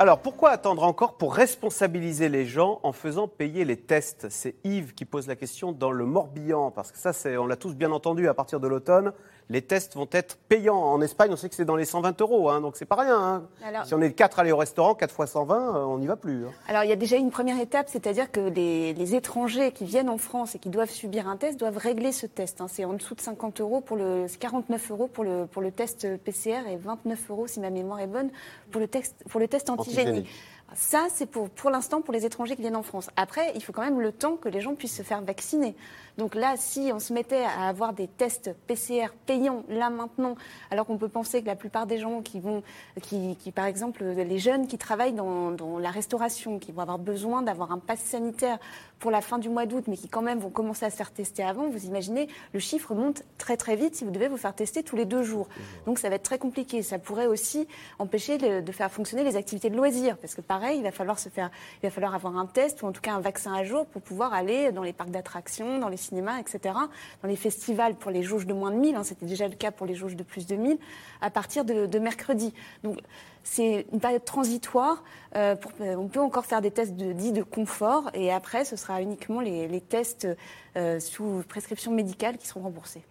Alors, pourquoi attendre encore pour responsabiliser les gens en faisant payer les tests? C'est Yves qui pose la question dans le Morbihan, parce que ça, on l'a tous bien entendu, à partir de l'automne, les tests vont être payants. En Espagne, on sait que c'est dans les 120 euros, hein, donc c'est pas rien. Hein. si on est 4 à aller au restaurant, 4 fois 120, euh, on n'y va plus. Hein. Alors il y a déjà une première étape, c'est-à-dire que les, étrangers qui viennent en France et qui doivent subir un test doivent régler ce test. C'est en dessous de 50 euros pour le, 49 euros pour le, pour le test PCR et 29 euros, si ma mémoire est bonne, pour le, test, pour le test antigénique. Ça, c'est pour, pour l'instant pour les étrangers qui viennent en France. Après, il faut quand même le temps que les gens puissent se faire vacciner. Donc là, si on se mettait à avoir des tests PCR payants là maintenant, alors qu'on peut penser que la plupart des gens qui vont, qui, par exemple, les jeunes qui travaillent dans, la restauration, qui vont avoir besoin d'avoir un pass sanitaire pour la fin du mois d'août, mais qui quand même vont commencer à se faire tester avant, vous imaginez, le chiffre monte très très vite si vous devez vous faire tester tous les deux jours. Donc ça va être très compliqué. Ça pourrait aussi empêcher de, faire fonctionner les activités de loisirs, parce que il va falloir se faire, il va falloir avoir un test ou en tout cas un vaccin à jour pour pouvoir aller dans les parcs d'attractions, dans les cinéma, etc., dans les festivals pour les jauges de moins de 1000, hein, c'était déjà le cas pour les jauges de plus de 1000, à partir de, mercredi. Donc c'est une période transitoire. Euh, euh, on peut encore faire des tests dits de confort et après, ce sera uniquement les, tests euh, sous prescription médicale qui seront remboursés.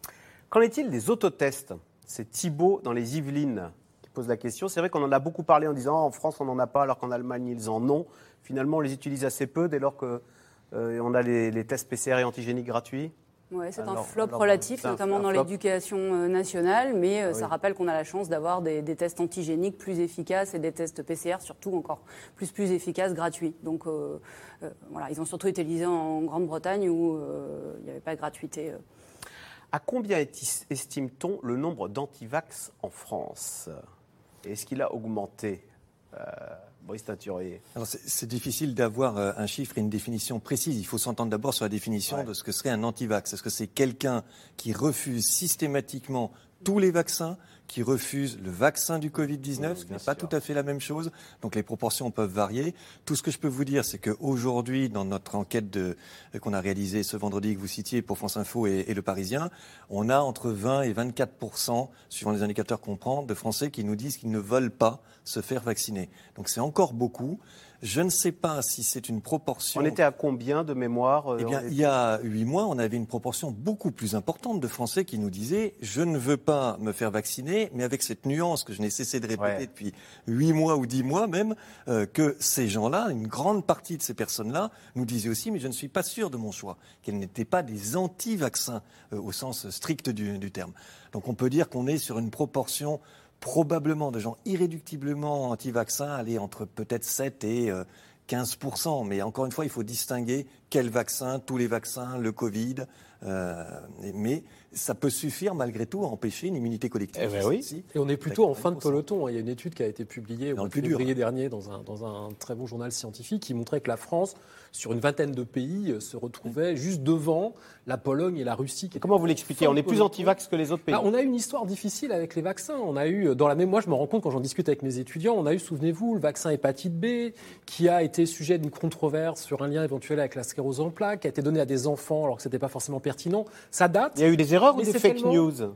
Qu'en est-il des autotests? C'est Thibault dans les Yvelines pose la question. C'est vrai qu'on en a beaucoup parlé en disant en France on n'en a pas alors qu'en Allemagne ils en ont. Finalement, on les utilise assez peu dès lors que euh, on a les, tests PCR et antigéniques gratuits. C'est un flop relatif, notamment dans l'éducation euh, nationale, mais euh, ça rappelle qu'on a la chance d'avoir des, tests antigéniques plus efficaces et des tests PCR surtout encore plus plus efficaces gratuits. Donc voilà, ils ont surtout été utilisés en Grande-Bretagne où il n'y avait pas de gratuité. À combien estime-t-on le nombre d'antivax en France? Est-ce qu'il a augmenté Brice C'est difficile d'avoir euh, un chiffre et une définition précise. Il faut s'entendre d'abord sur la définition de ce que serait un antivax. Est-ce que c'est quelqu'un qui refuse systématiquement tous les vaccins, qui refusent le vaccin du Covid-19, ce qui n'est pas tout à fait la même chose. Donc les proportions peuvent varier. Tout ce que je peux vous dire, c'est qu'aujourd'hui, dans notre enquête euh, qu'on a réalisée ce vendredi que vous citiez pour France Info et, et, Le Parisien, on a entre 20 et 24 suivant les indicateurs qu'on prend, de Français qui nous disent qu'ils ne veulent pas se faire vacciner. Donc c'est encore beaucoup. Je ne sais pas si c'est une proportion. On était à combien de mémoire euh, Eh bien, il y a huit mois, on avait une proportion beaucoup plus importante de Français qui nous disaient Je ne veux pas me faire vacciner, mais avec cette nuance que je n'ai cessé de répéter depuis huit mois ou dix mois même, euh, que ces gens-là, une grande partie de ces personnes-là, nous disaient aussi Mais je ne suis pas sûr de mon choix, qu'elles n'étaient pas des anti-vaccins euh, au sens strict du, du terme. Donc on peut dire qu'on est sur une proportion probablement de gens irréductiblement anti-vaccins, aller entre peut-être 7 et 15% euh, Mais encore une fois, il faut distinguer quel vaccin, tous les vaccins, le Covid. Euh, mais ça peut suffire malgré tout à empêcher une immunité collective. Eh ben oui. Et on est plutôt en fin de peloton. Hein. Il y a une étude qui a été publiée au février dernier dans un, dans un très bon journal scientifique qui montrait que la France, sur une vingtaine de pays, euh, se retrouvait juste devant la Pologne et la Russie. Comment vous l'expliquez On est plus anti-vax que les autres pays bah, On a eu une histoire difficile avec les vaccins. On a eu, dans la même, moi je me rends compte quand j'en discute avec mes étudiants, on a eu, souvenez-vous, le vaccin hépatite B, qui a été sujet d'une controverse sur un lien éventuel avec la sclérose en plaques, qui a été donné à des enfants alors que ce n'était pas forcément pertinent. Ça date. Il y a eu des erreurs ou des fake news?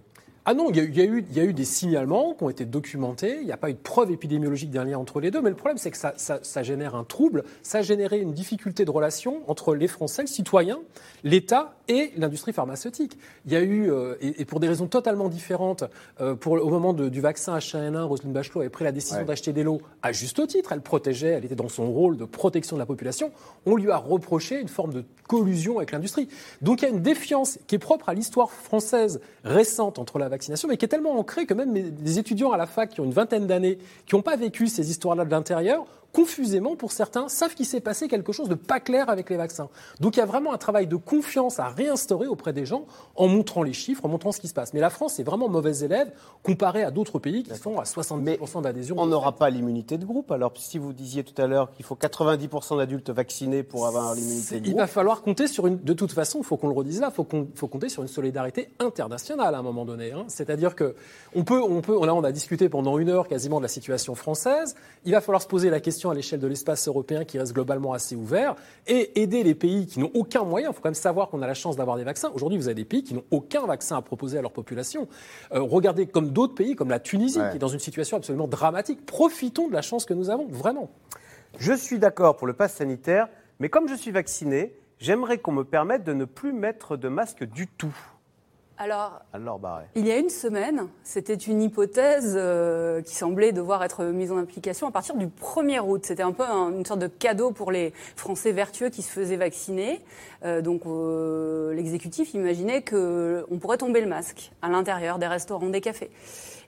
Ah non, il y, a, eu, il y, a, eu, des signalements qui ont été documentés. Il n'y a pas eu de preuve épidémiologique d'un lien entre les deux. Mais le problème, c'est que ça, ça, ça, génère un trouble. Ça a généré une difficulté de relation entre les Français, le citoyen, l'État et l'industrie pharmaceutique. Il y a eu, euh, et, pour des raisons totalement différentes, euh, pour, au moment de, du vaccin H1N1, Roselyne Bachelot avait pris la décision d'acheter des lots à juste titre. Elle protégeait, elle était dans son rôle de protection de la population. On lui a reproché une forme de collusion avec l'industrie. Donc il y a une défiance qui est propre à l'histoire française récente entre la vaccination, mais qui est tellement ancrée que même des étudiants à la fac qui ont une vingtaine d'années, qui n'ont pas vécu ces histoires-là de l'intérieur, confusément pour certains, savent qu'il s'est passé quelque chose de pas clair avec les vaccins. Donc il y a vraiment un travail de confiance à réinstaurer auprès des gens en montrant les chiffres, en montrant ce qui se passe. Mais la France est vraiment mauvaise élève comparé à d'autres pays qui sont à 70% d'adhésion. On n'aura pas l'immunité de groupe. Alors si vous disiez tout à l'heure qu'il faut 90% d'adultes vaccinés pour avoir l'immunité de groupe. Il va falloir compter sur une. De toute façon, il faut qu'on le redise là, il faut, faut, compter sur une solidarité internationale à un moment donné. Hein. C'est-à-dire que on peut, on peut, là, on a discuté pendant une heure quasiment de la situation française. Il va falloir se poser la question à l'échelle de l'espace européen qui reste globalement assez ouvert et aider les pays qui n'ont aucun moyen. Il faut quand même savoir qu'on a la chance d'avoir des vaccins. Aujourd'hui, vous avez des pays qui n'ont aucun vaccin à proposer à leur population. Euh, regardez comme d'autres pays, comme la Tunisie, qui est dans une situation absolument dramatique. Profitons de la chance que nous avons, vraiment. Je suis d'accord pour le pass sanitaire, mais comme je suis vacciné, j'aimerais qu'on me permette de ne plus mettre de masque du tout. Alors, il y a une semaine, c'était une hypothèse euh, qui semblait devoir être mise en application à partir du 1er août. C'était un peu une sorte de cadeau pour les Français vertueux qui se faisaient vacciner. Euh, donc, euh, l'exécutif imaginait qu'on pourrait tomber le masque à l'intérieur des restaurants, des cafés.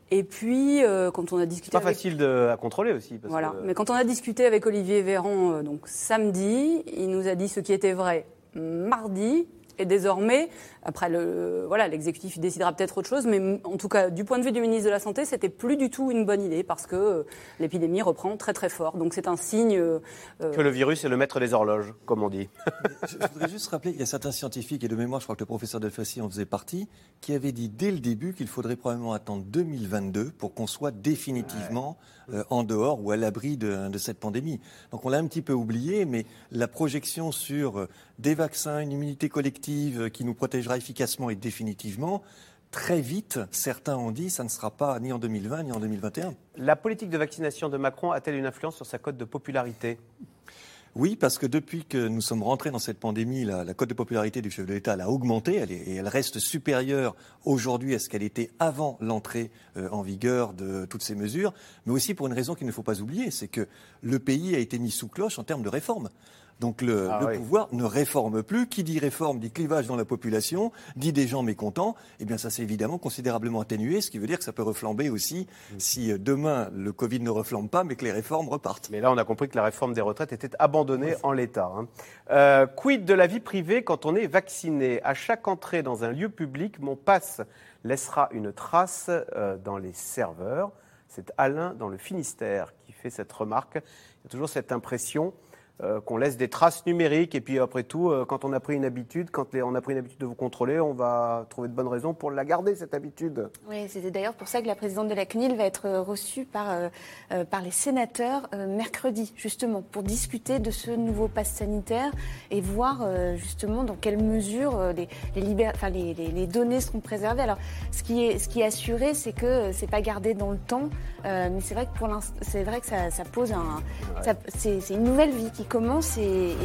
Et puis, quand on a discuté. Pas facile à contrôler aussi. voilà. Mais quand on a discuté avec Olivier Véran, donc samedi, il nous a dit ce qui était vrai mardi et désormais, après, le, voilà, l'exécutif décidera peut-être autre chose, mais en tout cas, du point de vue du ministre de la Santé, c'était plus du tout une bonne idée parce que euh, l'épidémie reprend très très fort. Donc c'est un signe. Euh, euh, que le virus est le maître des horloges, comme on dit. je, voudrais juste rappeler, il y a certains scientifiques, et de mémoire, je crois que le professeur Delfassi en faisait partie, qui avaient dit dès le début qu'il faudrait probablement attendre 2022 pour qu'on soit définitivement en dehors ou à l'abri de, de, cette pandémie. Donc on l'a un petit peu oublié, mais la projection sur des vaccins, une immunité collective qui nous protégera efficacement et définitivement, très vite, certains ont dit, ça ne sera pas ni en 2020 ni en 2021. La politique de vaccination de Macron a-t-elle une influence sur sa cote de popularité? Oui, parce que depuis que nous sommes rentrés dans cette pandémie, la, cote de popularité du chef de l'État a augmenté et elle reste supérieure aujourd'hui à ce qu'elle était avant l'entrée euh, en vigueur de toutes ces mesures, mais aussi pour une raison qu'il ne faut pas oublier, c'est que le pays a été mis sous cloche en termes de réforme. Donc le, ah pouvoir ne réforme plus. Qui dit réforme dit clivage dans la population, dit des gens mécontents. Eh bien, ça s'est évidemment considérablement atténué, ce qui veut dire que ça peut reflamber aussi mm. si euh, demain le Covid ne reflambe pas, mais que les réformes repartent. Mais là, on a compris que la réforme des retraites était abandonnée en l'état. Hein. Euh, quid de la vie privée quand on est vacciné? À chaque entrée dans un lieu public, mon passe laissera une trace euh, dans les serveurs. C'est Alain dans le Finistère qui fait cette remarque. Il y a toujours cette impression euh, qu'on laisse des traces numériques. Et puis après tout, euh, quand on a pris une habitude, quand on a pris une habitude de vous contrôler, on va trouver de bonnes raisons pour la garder, cette habitude. Oui, c'était d'ailleurs pour ça que la présidente de la CNIL va être reçue par, euh, par les sénateurs mercredi, justement, pour discuter de ce nouveau pass sanitaire et voir justement dans quelle mesure les, les, enfin, les, les, données seront préservées. Alors, ce qui est, ce qui est assuré, c'est que c'est pas gardé dans le temps, mais c'est vrai que pour l'instant, c'est vrai que ça, ça pose un, c'est une nouvelle vie qui commence et,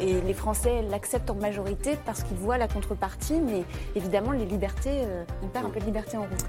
les Français l'acceptent en majorité parce qu'ils voient la contrepartie, mais évidemment les libertés, euh, on perd un peu de liberté en route.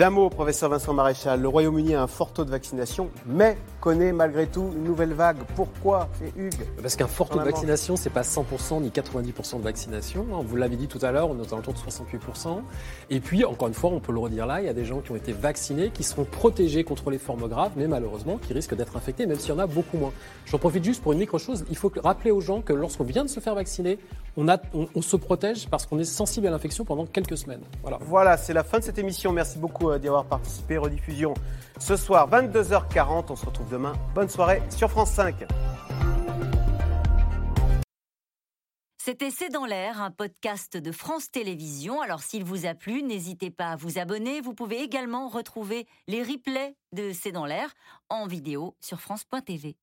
D'un mot, professeur Vincent Maréchal, le Royaume-Uni a un fort taux de vaccination, mais connaît malgré tout une nouvelle vague. Pourquoi C'est Hugues. Parce qu'un fort taux de vaccination, c'est pas 100% ni 90% de vaccination. Hein. Vous l'avez dit tout à l'heure, on est autour de 68%. Et puis, encore une fois, on peut le redire là, il y a des gens qui ont été vaccinés, qui seront protégés contre les formes graves, mais malheureusement, qui risquent d'être infectés, même s'il y en a beaucoup moins. J'en profite juste pour une micro-chose. Il faut rappeler aux gens que lorsqu'on vient de se faire vacciner, on, a, on se protège parce qu'on est sensible à l'infection pendant quelques semaines. Voilà, voilà c'est la fin de cette émission. Merci beaucoup euh, d'y avoir participé. Rediffusion ce soir, 22h40. On se retrouve demain. Bonne soirée sur France 5. C'était C'est dans l'air, un podcast de France Télévisions. Alors s'il vous a plu, n'hésitez pas à vous abonner. Vous pouvez également retrouver les replays de C'est dans l'air en vidéo sur France.tv.